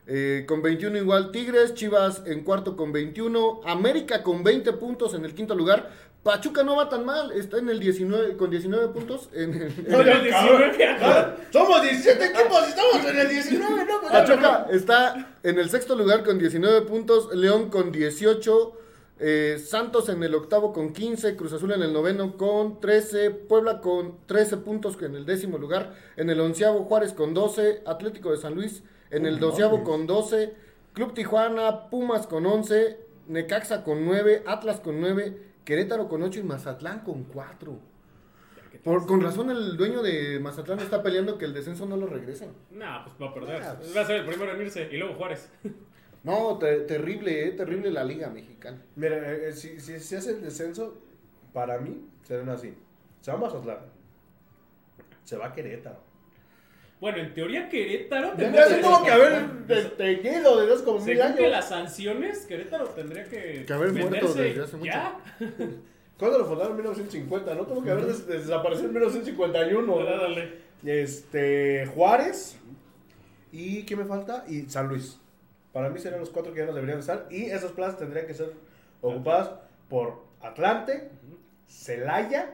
eh, con 21 igual Tigres, Chivas en cuarto con 21, América con 20 puntos en el quinto lugar. Pachuca no va tan mal, está en el 19 con 19 puntos en el, en En el 19, Ah, Somos 17 equipos y estamos en el 19, ¿no? Pues, Pachuca está en el sexto lugar con 19 puntos, León con 18, eh, Santos en el octavo con 15, Cruz Azul en el noveno con 13, Puebla con 13 puntos en el décimo lugar, en el onceavo Juárez con 12, Atlético de San Luis en el No doceavo con 12, Club Tijuana, Pumas con 11, Necaxa con 9, Atlas con 9, Querétaro con 8 y Mazatlán con 4. Por, con razón el dueño de Mazatlán está peleando que el descenso no lo regresen. No, pues va a perder. Ah, pues. Va a ser el primero en irse y luego Juárez. *laughs* No, te- terrible, eh, terrible la liga mexicana. Mira, eh, eh, si, si se hace el descenso, para mí serán así. Se va a Mazatlán. Se va a Querétaro. Bueno, en teoría Querétaro Ya se tuvo que haber detenido desde hace como mil Según que años. las sanciones, Querétaro tendría que, Que haber muerto desde hace mucho. Ya. *laughs* ¿Cuándo lo fundaron? En 1950, ¿no? Tuvo que haber des- desaparecido en 1951. Dale, dale. Este, Juárez. ¿Y qué me falta? Y San Luis. Para mí serían los cuatro que ya no deberían estar. Y esas plazas tendrían que ser ocupadas por Atlante, Celaya,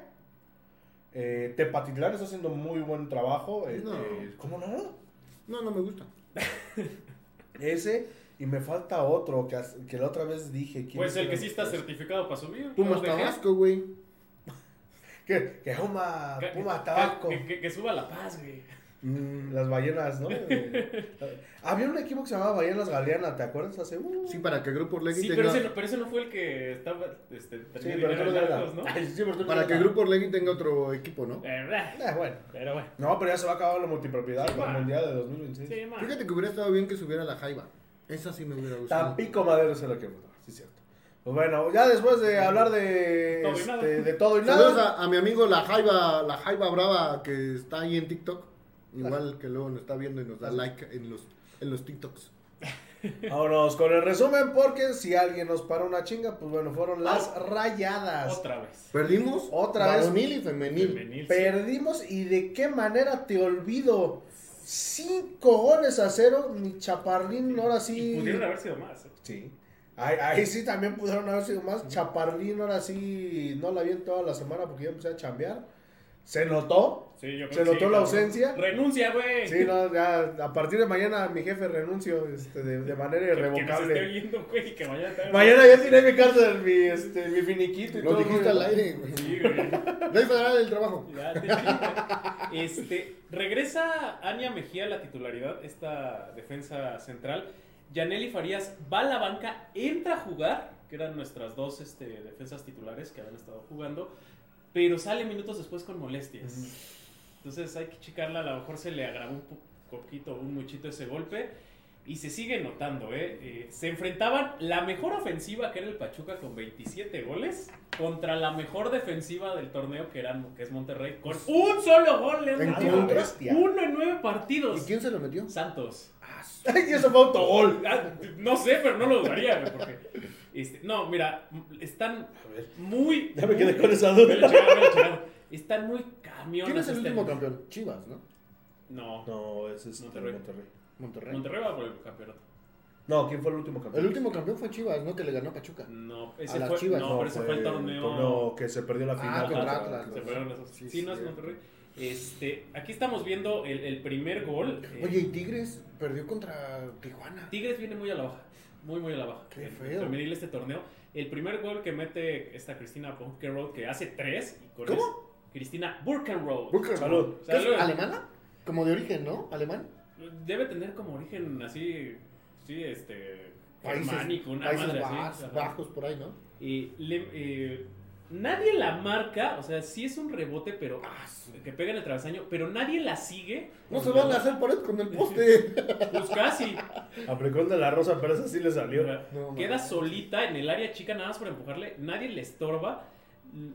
eh, Tepatitlán está haciendo muy buen trabajo. este, No. ¿Cómo no? No, no me gusta. *laughs* Ese. Y me falta otro que, que la otra vez dije. ¿quién Pues el que sí está certificado para subir. Pumas. Tabasco, güey. *laughs* Que, que Puma, Que- Puma que- Tabasco. Que, que- que suba La Paz, güey. Mm, las ballenas, ¿no? *laughs* Había un equipo que se llamaba Ballenas Galeana, ¿te acuerdas? Hace. uh, Sí, para que Grupo Orlegui Sí, tenga... pero ese, no, pero ese no fue el que estaba. Este, Sí, pero tú no ¿no? Ay, sí, pero tú no Para que Grupo Orlegui tenga otro equipo, ¿no? Eh, Eh, bueno. Pero bueno. No, pero ya se va a acabar la multipropiedad Sí, con el. Mundial de 2026. Sí. Fíjate que hubiera estado bien que subiera la Jaiba. Esa sí me hubiera gustado. Tampico Madero es lo que votó, sí, cierto. Pues bueno, ya después de hablar de Todo y este, nada. de todo y Saludos nada. a, a mi amigo la Jaiba, la Jaiba Brava que está ahí en TikTok. Igual que luego nos está viendo y nos da like en los, en los TikToks. *laughs* Vámonos con el resumen, porque si alguien nos paró una chinga, pues bueno, fueron las rayadas. Otra vez. Perdimos Otra vez. varonil y femenil. Femenil, sí. Perdimos y de qué manera te olvido. Cinco goles a cero, mi chaparrín, ahora sí. Y pudieron haber sido más. ¿eh? Sí. Ahí, ahí sí también pudieron haber sido más. Chaparrín, ahora sí, no la vi en toda la semana porque yo empecé a chambear. Se notó. Sí, yo creo ¿Se que notó sí, la ausencia? Renuncia, güey. Sí, no, ya, a partir de mañana mi jefe renuncio este, de, de manera Que- Que irrevocable. oyendo, güey, que mañana te Mañana ya tiene mi cárcel, mi, este, mi finiquito y Lo todo. dijiste güey. al aire, güey. Sí, güey. Ley del Trabajo. Ya te. Este, regresa Ania Mejía a la titularidad, esta defensa central. Yaneli Farías va a la banca, entra a jugar, que eran nuestras dos este, defensas titulares que habían estado jugando, pero sale minutos después con molestias. Entonces hay que checarla, a lo mejor se le agravó un po- poquito, un muchito ese golpe. Y se sigue notando, ¿eh? Eh, Se enfrentaban la mejor ofensiva, que era el Pachuca, con 27 goles, contra la mejor defensiva del torneo, que, eran, que es Monterrey, con un solo gol. Uno en nueve partidos. ¿Y quién se lo metió? Santos. *laughs* Ay, y eso fue autogol. Ah, no sé, pero no lo dudaría, porque... este, no, mira, están muy... *laughs* Ya me quedé muy- con esa duda. *laughs* Están muy camiones. ¿Quién es el este- último campeón? Chivas, ¿no? No, No, ese es Monterrey. Monterrey. Monterrey. Monterrey va por el campeonato. No, ¿quién fue el último campeón? El último campeón fue Chivas, ¿no? Que le ganó a Pachuca. No, A ese las fue, Chivas. no, pero ese fue el torneo. que se perdió la Ah, final. contra contra- Atlas. Se fueron esos. Sí, Sí, no es. Monterrey. Este, aquí estamos viendo el, el primer gol. Eh, Oye, y Tigres perdió contra Tijuana. Tigres viene muy a la baja. Muy, muy a la baja. Qué feo. Femenil este torneo. El primer gol que mete esta Cristina Burkenroad, que hace tres. Y con ¿Cómo? Cristina Burkenroad. Burkenroad. Salud. ¿Alemana? Como de origen, ¿no? ¿Alemán? Debe tener como origen así, sí, este, Países, germánico, una Países madre Bajos, así. bajos por ahí, ¿no? Y le- eh, nadie la marca, o sea, sí es un rebote, pero que pega en el travesaño, pero nadie la sigue. No se van a hacer pared con el poste. *laughs* Pues casi. Aplicó el de la rosa, pero esa sí le salió. No, Queda solita en el área chica nada más por empujarle, nadie le estorba.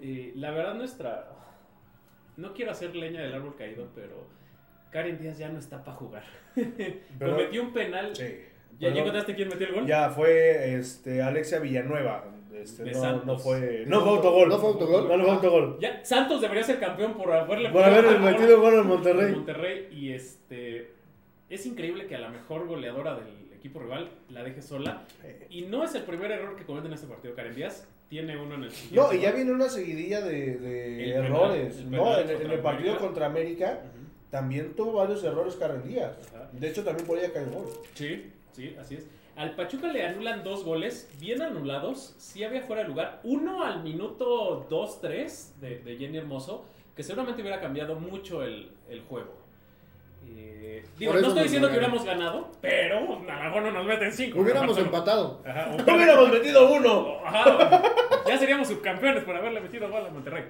Eh, la verdad nuestra... No quiero hacer leña del árbol caído, pero Karen Díaz ya no está para jugar. *laughs* Pero- Cometió un penal. Sí. ¿Ya, ¿Ya encontraste quién metió el gol? Ya fue este, Alexia Villanueva. Este, De no, Santos. no fue. No fue autogol. No fue autogol. No, no fue autogol. Ya, Santos debería ser campeón por haberle Por haberle gol metido gol al Monterrey. Monterrey. Y este es increíble que a la mejor goleadora del equipo rival la deje sola. Y no es el primer error que comete en este partido. Karen Díaz tiene uno en el siguiente. No, y ya viene una seguidilla de, de El penal, errores. no, en, el partido América. contra América también tuvo varios errores Karen Díaz. Ajá. De hecho, también por ella cae el gol. Sí, sí, así es. Al Pachuca le anulan dos goles, bien anulados. Sí había fuera de lugar. Uno al minuto 2-3 de, de Jenny Hermoso, que seguramente hubiera cambiado mucho el, el juego. Eh, digo, no estoy diciendo que hubiéramos ganado, pero a lo mejor no nos meten cinco. Hubiéramos empatado. Ajá, *laughs* o- ¡Hubiéramos metido uno! Ajá, ya seríamos subcampeones por haberle metido gol a Monterrey.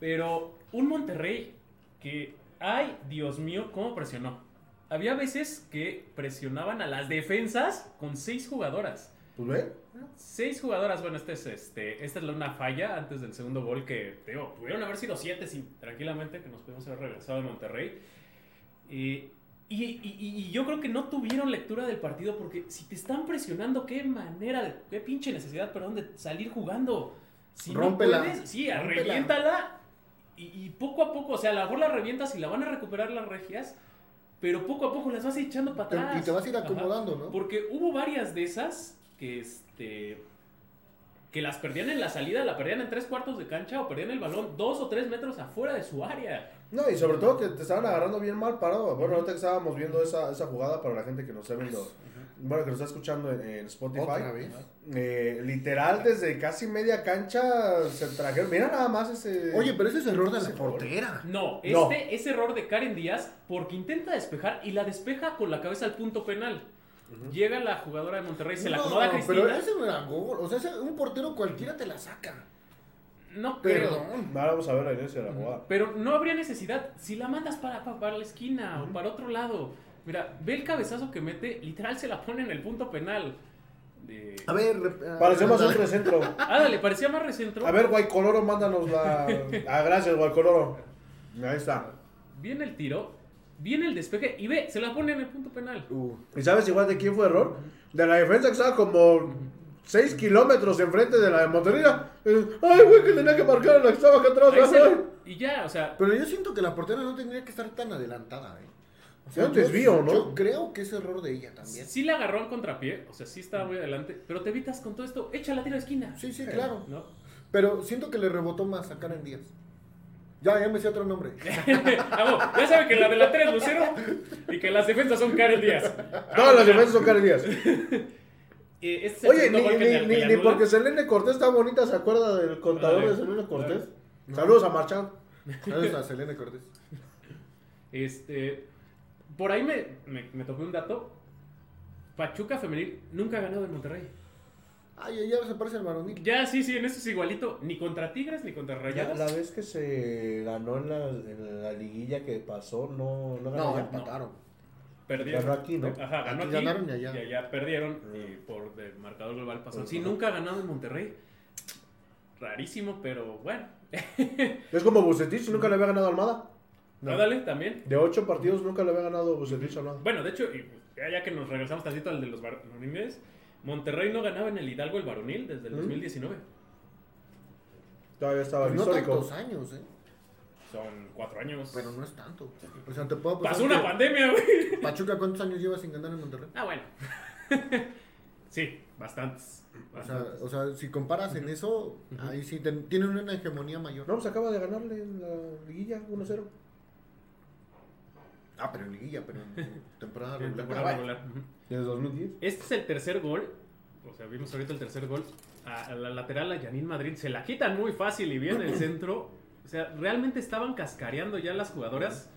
Pero un Monterrey que, ay, Dios mío, cómo presionó. Había veces que presionaban a las defensas con seis jugadoras. Pues ve. Seis jugadoras, bueno, este es, este, esta es una falla antes del segundo gol que, digo, pudieron haber sido siete sin, tranquilamente, que nos pudimos haber regresado de Monterrey. Eh, y, y- yo creo que no tuvieron lectura del partido porque si te están presionando, qué manera, qué pinche necesidad, perdón, de salir jugando. Si Rómpela. no puedes, sí, Rómpela. reviéntala y, y poco a poco, o sea, a lo mejor la revientas y la van a recuperar las regias, pero poco a poco las vas echando para atrás. y te vas a ir Ajá. acomodando, ¿no? Porque hubo varias de esas que este que las perdían en la salida, la perdían en tres cuartos de cancha o perdían el balón dos o tres metros afuera de su área. No, y sobre todo que te estaban agarrando bien mal parado. Bueno, ahorita que estábamos viendo esa, esa jugada para la gente que nos está viendo, bueno, que nos está escuchando en, en Spotify. Otra vez. eh, literal, desde casi media cancha se trajeron. Mira nada más ese. Oye, pero ese es error de la portera. No, No. este es error de Karen Díaz porque intenta despejar y la despeja con la cabeza al punto penal. Llega la jugadora de Monterrey, se la No, acomoda a Cristina. pero ese no era gol. O sea, ese- un portero cualquiera te la saca. No creo. Perdón. Ahora vamos a ver la inicio de la jugada. Pero no habría necesidad. Si la mandas para, para, para la esquina o para otro lado. Mira, ve el cabezazo que mete, literal se la pone en el punto penal. De... A ver, rep- Pareció más ah, un recentro. Ah, dale, parecía más recentro. A ver, Guaycoloro, mándanos la. Ah, gracias, Guaycoloro. Ahí está. Viene el tiro, viene el despeje y ve, se la pone en el punto penal. uh, ¿Y sabes igual de quién fue error? De la defensa que estaba como 6 kilómetros enfrente de la de Monterrey. Eh, Ay, güey, que tenía que marcar a la que estaba acá atrás. Se y ya, o sea, Pero yo siento que la portera no tendría que estar tan adelantada, ¿eh? O Era un yo- desvío, ¿no? Yo creo que es error de ella también. sí la agarró en contrapié, o sea, sí estaba muy adelante, pero te evitas con todo esto, echa la tiro de esquina. Sí, sí, claro. ¿No? Pero siento que le rebotó más a Karen Díaz. Ya, ya me sé otro nombre. *laughs* Vamos, ya saben que la delantera es Lucero y que las defensas son Karen Díaz. Todas las defensas son Karen Díaz. *laughs* Eh, este Oye, ni, ni, ni, porque Selene Cortés está bonita, ¿se acuerda del contador de Selene Cortés? Saludos a Marchand. ¿Sabes? A Selene Cortés. Este, por ahí me, me, me tocó un dato. Pachuca Femenil nunca ha ganado en Monterrey. Ay, ya se parece al varonil. Ya, sí, sí, en eso es igualito. Ni contra Tigres ni contra Ya, Rayadas. la vez que se ganó en la, en la liguilla que pasó, no, no ganó No, empataron. Perdieron. Ganó aquí, ¿no? Ajá, ganó Aquí aquí. ganaron y allá. Y allá perdieron. Y por el marcador global pasó. Pues, Sí, ajá. nunca ha ganado en Monterrey. Rarísimo, pero bueno. *laughs* Es como Bucetich, nunca le había ganado a Almada. No. Dale, también. De ocho partidos nunca le había ganado Bucetich a Almada. Bueno, de hecho, ya que nos regresamos tantito al de los varoniles, Monterrey no ganaba en el Hidalgo el varonil desde el ¿Mm? 2019. Todavía estaba Pues no histórico. tantos años, ¿eh? Son cuatro años. Pero no es tanto. O sea, te puedo apostar Pasó una que pandemia, güey. Pachuca, ¿cuántos años lleva sin ganar en Monterrey? Ah, bueno. *laughs* sí, bastantes. O sea, o sea, si comparas en eso, ahí sí ten- tienen una hegemonía mayor. No, pues acaba de ganarle en la liguilla 1-0. Ah, pero en liguilla, pero en, *laughs* temporada regular. temporada regular. Desde 2010. Este es el tercer gol. O sea, vimos ahorita el tercer gol. A, a la lateral, a Janine Madrid. Se la quitan muy fácil y bien el centro. O sea, realmente estaban cascareando ya las jugadoras.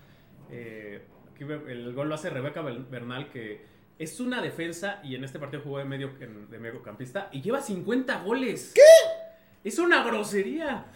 Eh, aquí el gol lo hace Rebeca Bernal, que es una defensa y en este partido jugó de, medio, de mediocampista y lleva 50 goles. ¿Qué? Es una grosería.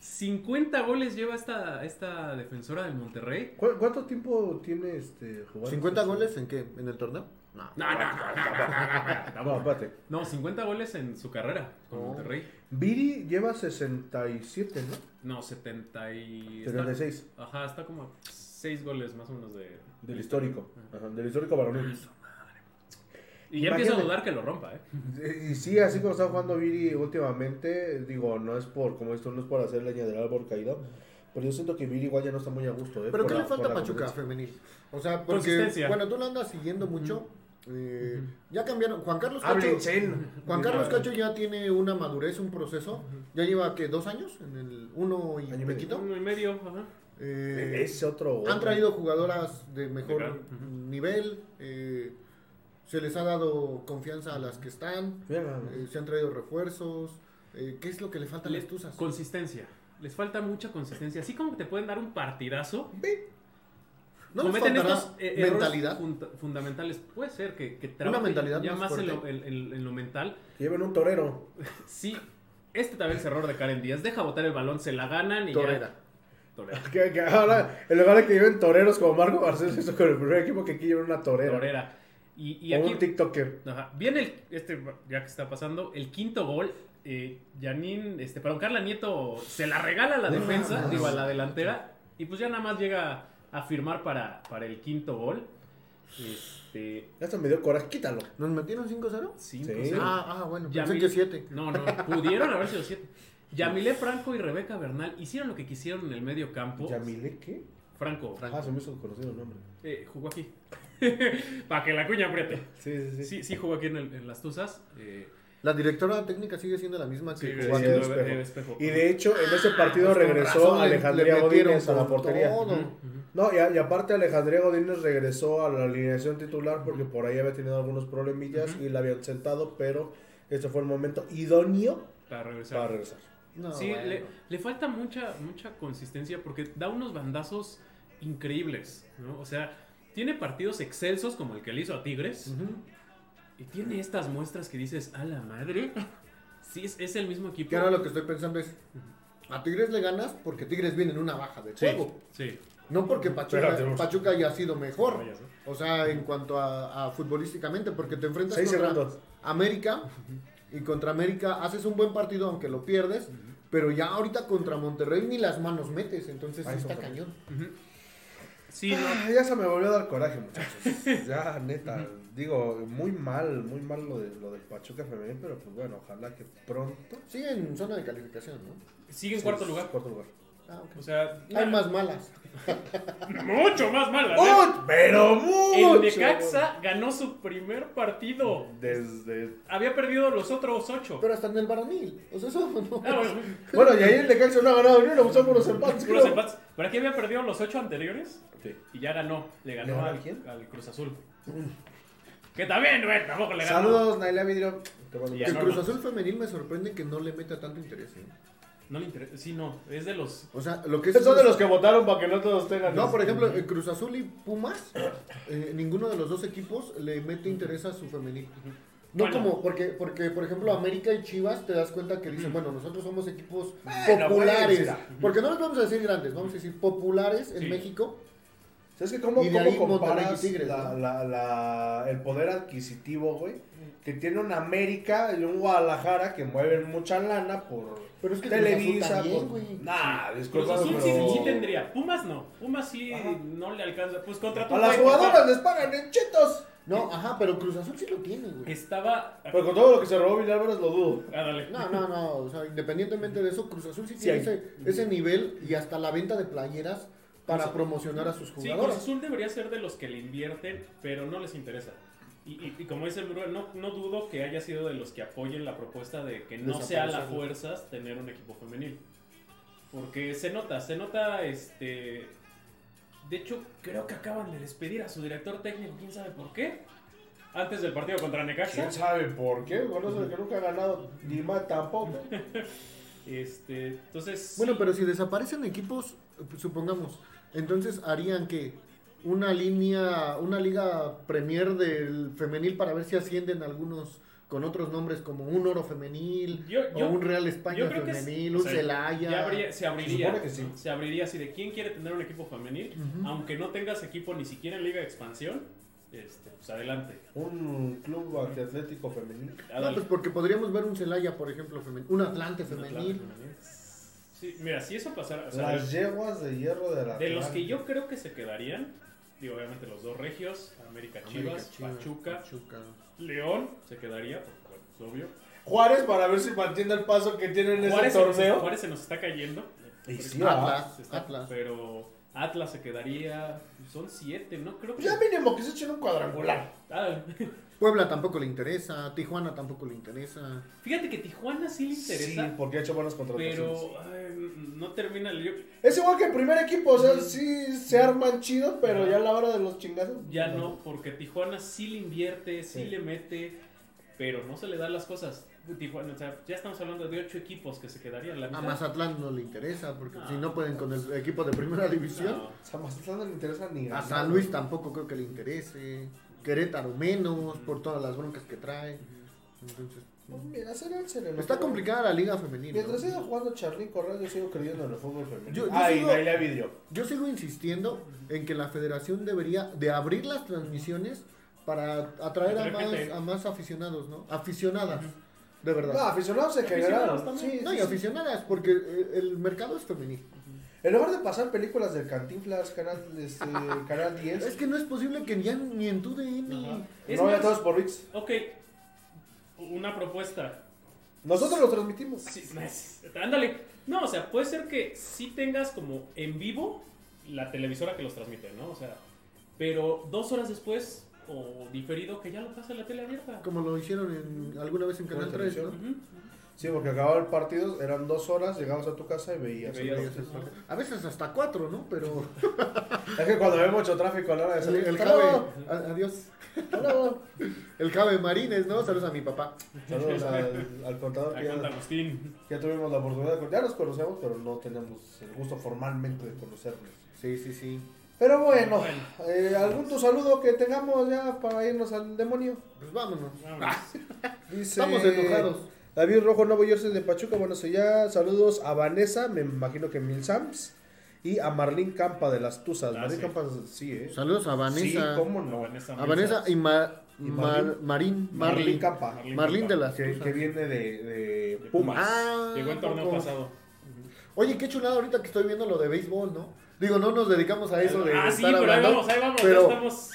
50 goles lleva esta, esta defensora del Monterrey. ¿Cu- ¿Cuánto tiempo tiene este jugando? ¿50 goles en qué? ¿En el torneo? No. No, no, no, no, no, no, no. No, *laughs* espérate. No, 50 goles en su carrera con Oh. Monterrey. Viri lleva 67, ¿no? No, 70 y... 76. está- ajá, está como a 6 goles más o menos de... Del histórico. Ajá, del histórico varonil. Y ya empiezo a dudar que lo rompa, ¿eh? Y sí, así como está jugando Viri últimamente, digo, no es por, como esto no es por hacer leña del árbol caído, pero yo siento que Viri igual ya no está muy a gusto, ¿eh? ¿Pero Por qué la- le falta a Pachuca femenil? O sea, porque, Consistencia. bueno, tú lo andas siguiendo mucho. Eh, Ya cambiaron. Juan Carlos Cacho. Juan Carlos Cacho ya tiene una madurez, un proceso. Ya lleva que dos años en el uno y Año medio. poquito. Uno y medio, ajá. Eh, Es otro. han traído jugadoras de mejor nivel. eh, se les ha dado confianza a las que están. Eh, se han traído refuerzos. eh, ¿Qué es lo que le falta a las Tuzas? Consistencia. Les falta mucha consistencia. Así como te pueden dar un partidazo, ¿No cometen estos eh, mentalidad? funda- fundamentales. Puede ser que, que Una trabajen mentalidad ya más más, en, lo, en- en- en lo mental. Lleven un torero. *laughs* Sí, este también es error de Karen Díaz. Deja botar el balón, se la ganan y Torera. ya. Torera. Que, que ahora, en lugar de que lleven toreros como Marco Garcés hizo con el primer equipo, que aquí lleven una torera. Torera. Y, y o aquí un TikToker. Ajá. Viene el, este, ya que está pasando, el quinto gol. Eh, Janine, este, perdón, Carla Nieto se la regala a la No defensa, mames. digo, a la delantera. Y pues ya nada más llega a firmar para, para el quinto gol. Este, Ya se me dio coraje, quítalo. ¿Nos metieron 5-0? cinco, Sí. cero. Ah, ah, bueno, pensé Yamil- que 7. No, no, pudieron haber sido siete. Yamilé Franco y Rebeca Bernal hicieron lo que quisieron en el medio campo. ¿Yamile qué? Franco Ah, se me hizo conocido el nombre. eh, jugó aquí. *laughs* para que la cuña apriete. Sí, sí, sí. Sí, sí jugó aquí en, el- en las Tuzas. Eh, La directora técnica sigue siendo la misma que sí, jugó sí, aquí. Espejo. Y de hecho, en ese partido Pues regresó razón le- Alejandría Godínez a la portería. todo. Ujú, ujú. No, y, a- y aparte Alejandría Godínez regresó a la alineación titular porque por ahí había tenido algunos problemillas y la habían sentado, pero este fue el momento idóneo Para regresar. para regresar. No, sí, bueno. le, le falta mucha, mucha consistencia porque da unos bandazos increíbles, ¿no? O sea, tiene partidos excelsos como el que le hizo a Tigres y tiene estas muestras que dices, a la madre, sí, es, es el mismo equipo. Que ahora lo que estoy pensando es, a Tigres le ganas porque Tigres viene en una baja de juego. Sí. No porque Pachuca. Pachuca haya sido mejor. ¿no? O sea, en cuanto a, a futbolísticamente, porque te enfrentas Seis contra segundos. América y contra América haces un buen partido aunque lo pierdes, pero ya ahorita contra Monterrey ni las manos metes, entonces Ay, está cañón. Ujú. Sí. Ah, ya se me volvió a dar coraje, muchachos. *laughs* Ya, neta. Digo, muy mal, muy mal lo, de, lo del Pachuca femenil, pero pues bueno, ojalá que pronto. Sigue en zona de calificación, ¿no? Sigue en cuarto lugar. Cuarto lugar. Ah. O sea, Hay más malas. mucho más mala. ¿eh? ¡Mucho! Pero mucho. El Necaxa ganó su primer partido. Desde. Había perdido los otros ocho. Pero hasta en el varonil. O sea, eso no. Ah, bueno, Bueno, y ahí el Necaxa no ha ganado ni uno, son puros empates. puros creo. empates. Pero aquí había perdido los ocho anteriores Sí. y ya ganó. Le ganó ¿Le ganó al, a quién? al Cruz Azul. Que también, bueno, tampoco le ganó. Saludos, Naila Vidrio. El. Cruz Azul femenil me sorprende que no le meta tanto interés. ¿eh? No le interesa. Sí, no. Es de los. O sea, lo que es Son de los que votaron para que no todos tengan. No, por ejemplo, el Cruz Azul y Pumas, eh, ninguno de los dos equipos le mete interés a su femenil. No Bueno. como, porque, porque por ejemplo América y Chivas te das cuenta que dicen, bueno, nosotros somos equipos Bueno, populares. Porque no les vamos a decir grandes, vamos a decir populares en Sí. México. ¿Sabes que cómo, cómo ahí Monterrey comparas y Tigres, la- ¿no? la- la- el poder adquisitivo, güey? Que tiene un América y un Guadalajara que mueven mucha lana por Pero es que Cruz Azul Televisa. también, por... güey. Nah, Cruz Azul pero... sí, sí tendría. Pumas no. Pumas sí Ajá. no le alcanza. Pues contra tu A las jugadoras les pagan en chetos. No, ajá, pero Cruz Azul sí lo tiene, güey. Estaba. Pero con todo lo que se robó Villalobos lo dudo. Ah, dale. No, no, no, o sea, independientemente de eso, Cruz Azul sí Sí tiene ese, ese nivel y hasta la venta de playeras para Cruz- promocionar a sus Sí, Cruz jugadores. Azul debería ser de los que le invierten, pero no les interesa. Y, y- y como dice el Bruno, no, no dudo que haya sido de los que apoyen la propuesta de que no sea la Desaparecerlo. fuerzas tener un equipo femenil. Porque se nota, se nota este... De hecho, creo que acaban de despedir a su director técnico, quién sabe por qué. Antes del partido contra Necaxa. ¿Quién sabe por qué? Con eso de que nunca ha ganado ni más tampoco. *laughs* Este, entonces... Bueno, sí, pero si desaparecen equipos, supongamos, entonces harían que una línea, una liga premier del femenil para ver si ascienden algunos con otros nombres como un oro femenil Yo- yo- o un Real España es- femenil, o un sea, Celaya. ya habría- se abriría. supone que sí. Se abriría así de quién quiere tener un equipo femenil, aunque no tengas equipo ni siquiera en Liga de Expansión, este, pues adelante. Un club atlético femenino. No, Ándale. pues porque podríamos ver un Celaya, por ejemplo, femenil, un Atlante Un femenil. Atlante femenil. Sí, mira, si eso pasara, o sea, Las yeguas de hierro de la de los que yo creo que se quedarían, digo, obviamente los dos regios, América Chivas, América, Chivas, Pachuca, Pachuca. León se quedaría, porque, bueno, es obvio. Juárez para ver si mantiene el paso que tiene en Juárez, ese se nos- torneo. Juárez se nos está cayendo. Y sí, Atlas, está- Atlas. Pero Atlas se quedaría. Son siete, ¿no? Creo que. Pues ya mínimo que se echen un cuadrangular. Ah, *laughs* Puebla tampoco le interesa, Tijuana tampoco le interesa. fíjate que Tijuana sí le interesa. Sí, porque ha hecho buenas contrataciones. pero ay, no termina el. yo- Es igual que el primer equipo, o sea, sí se arman chido, pero ya a la hora de los chingazos. Ya no, porque Tijuana sí le invierte, sí, Sí. le mete, pero no se le dan las cosas. Tijuana, o sea, ya estamos hablando de ocho equipos que se quedarían la A mitad. Mazatlán no le interesa, porque No. si no pueden con el equipo de primera división. No. O sea, Mazatlán no le interesa ni A San Luis tampoco creo que le interese. Querétaro menos, por todas las broncas que trae. Entonces, Pues mira, será el sereno. está complicada la liga femenina. Mientras siga jugando Charlín Correa, yo sigo creyendo en el fútbol femenino. Yo- yo ah, y sigo- Vidrio. Yo sigo insistiendo en que la federación debería de abrir las transmisiones para atraer a más, a más aficionados, ¿no? Aficionadas, de verdad. No, aficionados en general. Aficionados también. Sí, No, y sí. aficionadas, porque eh, el mercado es femenino. En lugar de pasar películas del Cantinflas, canal, este, *laughs* canal 10. Es que no es posible que ya ni en tu DN. Es no, ya más- todos por VIX. Ok, una propuesta. Nosotros lo transmitimos. Sí, es- ándale. No, o sea, puede ser que sí tengas como en vivo la televisora que los transmite, ¿no? O sea, pero dos horas después o diferido que ya lo pasa en la tele abierta. Como lo hicieron en, alguna vez en Canal la 3, ¿no? Sí, porque acababa el partido, eran dos horas, llegabas a tu casa y veías. Y veías el el partido. A veces hasta cuatro, ¿no? Pero *laughs* Es que cuando hay mucho tráfico a la hora de el, salir. el ¡Hasta Jave, luego! a- adiós. *laughs* El Jave Marines, ¿no? Saludos a mi papá. Saludos al, al contador. que Ya, Agustín. ya tuvimos la oportunidad de. Ya nos conocemos, pero no tenemos el gusto formalmente de conocernos. Sí, sí, sí. Pero bueno, Bueno. eh, ¿algún tu saludo que tengamos ya para irnos al demonio? Pues vámonos. Vámonos. *laughs* Dice, Estamos enojados. David Rojo, Nuevo Jersey de Pachuca. Bueno, sé ya. Saludos a Vanessa, me imagino que Mil Sams. Y a Marlín Campa de las Tuzas. Ah, Marlín sí. Campa, sí, ¿eh? Saludos a Vanessa. Sí, cómo No. Vanessa A Vanessa y, Ma- Y Mar- Marlín. Marín. Marlín. Campa. Marlín de las Que, Tuzas. que viene de, de Pumas. Ah, Llegó en torneo pasado. Oye, qué chulada ahorita que estoy viendo lo de béisbol, ¿no? Digo, no nos dedicamos a eso de ah, sí, estar pero ahí hablando, vamos, ahí vamos. pero- ya estamos.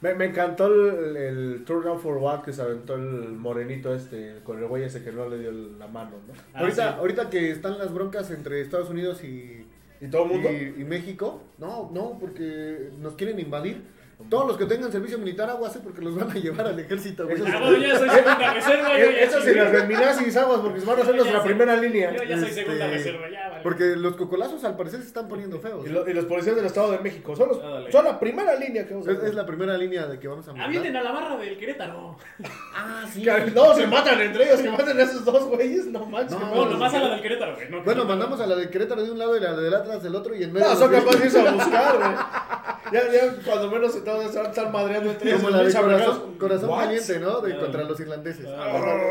Me, me encantó el, el Down for What que se aventó el morenito este con el güey ese que no le dio la mano, ¿no? Ah, ahorita, sí. ahorita que están las broncas entre Estados Unidos y, ¿Y todo el mundo? y, y México, no, no, porque nos quieren invadir. Todos los que tengan servicio militar, aguas, ¿eh? porque los van a llevar al ejército, güey. Eso Ah, bueno, yo ya soy *laughs* segunda reserva. yo ya Eso sí, las feminazis aguas porque van a ser nuestra primera línea. Yo ya soy Este, segunda reserva, ya, vale. Porque los cocolazos al parecer se están poniendo feos. Y, lo- y los policías del Estado de México son, los- Ah, son la primera línea que vamos a Es, es la primera línea de que vamos a mandar. Avienten a la barra del Querétaro. *laughs* Ah, sí. Que No, se matan entre ellos, que maten a esos dos güeyes, no manches. No, No, no, nomás a la del Querétaro, güey. no, Bueno, mandamos a la de Querétaro de un lado y la del Atlas del otro y en medio. No, son capaces de irse a buscar, güey. *laughs* Ya, ya, cuando menos se van a estar, estar madreando entre ellos. Como la de corazón, corazón caliente, ¿no? De Ah. contra los irlandeses. Ah,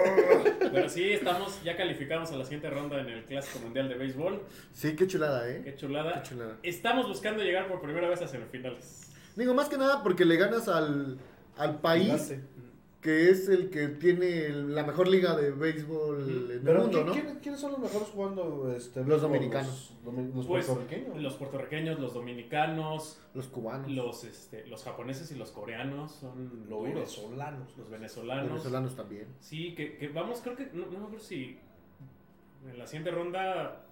Pero sí, estamos, ya calificamos a la siguiente ronda en el Clásico Mundial de Béisbol. Sí, qué chulada, ¿eh? Qué chulada. Qué chulada. Estamos buscando llegar por primera vez a semifinales. Digo, más que nada porque le ganas al, al país. Que es el que tiene el- la mejor liga de béisbol en el Pero mundo, ¿quién- ¿no? quién- ¿quiénes son los mejores jugando? Este, Los dominicanos. Los, domi- los Pues, puertorriqueños. los puertorriqueños, los dominicanos, Los cubanos, los, este, los japoneses y los coreanos son Los duros. venezolanos. Los los venezolanos. venezolanos también. Sí, que, que vamos, creo que, no, no me acuerdo si en la siguiente ronda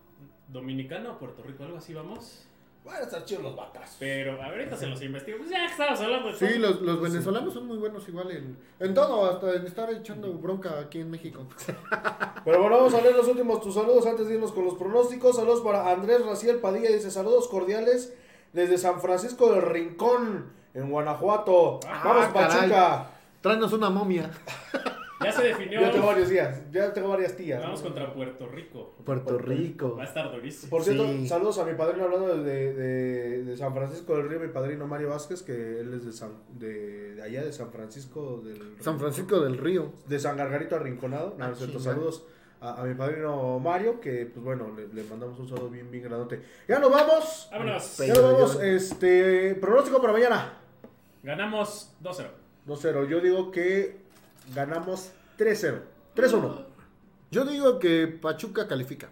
Dominicana o Puerto Rico, algo así vamos. Van a estar chidos los batas. Pero ahorita se los investigo. Pues ya estamos hablando de Sí, todo. los, los venezolanos son muy buenos igual en, en todo, hasta en estar echando bronca aquí en México. *laughs* Pero bueno, vamos a leer los últimos tus saludos antes de irnos con los pronósticos. Saludos para Andrés Raciel Padilla. Dice saludos cordiales desde San Francisco del Rincón, en Guanajuato. Ah, Vamos, caray. Pachuca. Tráenos una momia. *laughs* Ya se definió. Ya tengo varios días. Ya tengo varias tías. Vamos contra Puerto Rico. Puerto Rico. Va a estar durísimo. Por cierto, Sí. saludos a mi padrino hablando de, de- de San Francisco del Río, mi padrino Mario Vázquez, que él es de, San, de, de allá, de San Francisco del San Francisco del Río. de San Gargarito Arrinconado. No, Ah, no cierto. saludos a, a mi padrino Mario, que pues bueno, le, le mandamos un saludo bien, bien grandote. Ya nos vamos. Vámonos. Ya nos vamos. yo- Este, pronóstico para mañana. Ganamos 2-0. 2-0. Yo digo que ganamos 3-0. 3-1. Yo digo que Pachuca califica.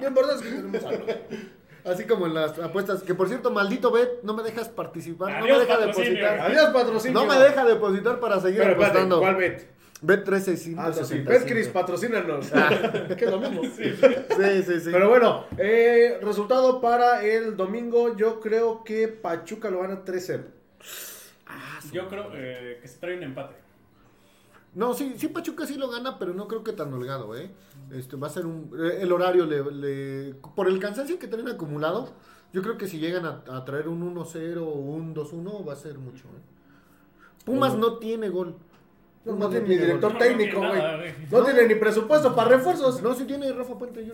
Lo importante es que tenemos algo. Así como en las apuestas. Que por cierto, maldito Bet, no me dejas participar. no Adiós, me deja depositar. Adiós, patrocinio. No me deja depositar para seguir Pero apostando. ¿cuál bet? Bet 13 Ah, sí. Betcris, patrocínanos. *laughs* que es lo mismo. Sí, sí, sí. Pero bueno, eh, resultado para el domingo, yo creo que Pachuca lo gana 3-0. Yo creo eh, que se trae un empate. No, sí, sí, Pachuca sí lo gana, pero no creo que tan holgado, ¿eh? Este, va a ser un... eh, El horario le, le- Por el cansancio que tienen acumulado, yo creo que si llegan a, a traer un 1-0 o un 2-1 va a ser mucho, ¿eh? Pumas no tiene gol. No, tiene ni director técnico, güey. No tiene ni presupuesto para refuerzos. No, sí tiene Rafa Puente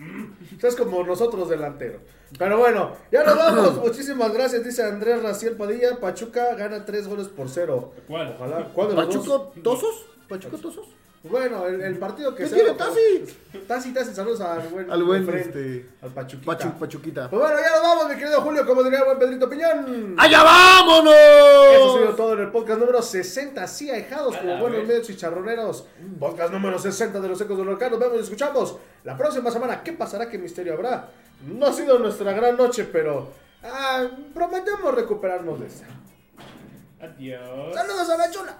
Jr. Es como nosotros delantero. Pero bueno, ya nos vamos. *coughs* Muchísimas gracias, dice Andrés Raciel Padilla. Pachuca gana 3 goles por 0. ¿Cuál? Ojalá. ¿Cuál de los dos? ¿Pachuco Tosos? ¿Pachuco Tosos? Bueno, el, el partido que ¿Qué se tiene Tassi? Tassi, Tassi, saludos al buen, Al buen, este... al Pachuquita. Pachu, Pachuquita. Pues bueno, ya nos vamos, mi querido Julio, como diría el buen Pedrito Piñón. ¡Allá vámonos! Eso ha sido todo en el podcast número 60, así ahijados A como buenos vez. medios y charroneros. Podcast número 60 de los ecos del volcán. Nos vemos y escuchamos la próxima semana. ¿Qué pasará? ¿Qué misterio habrá? No ha sido nuestra gran noche, pero ah, prometemos recuperarnos de esa. Adiós. Saludos a la chula.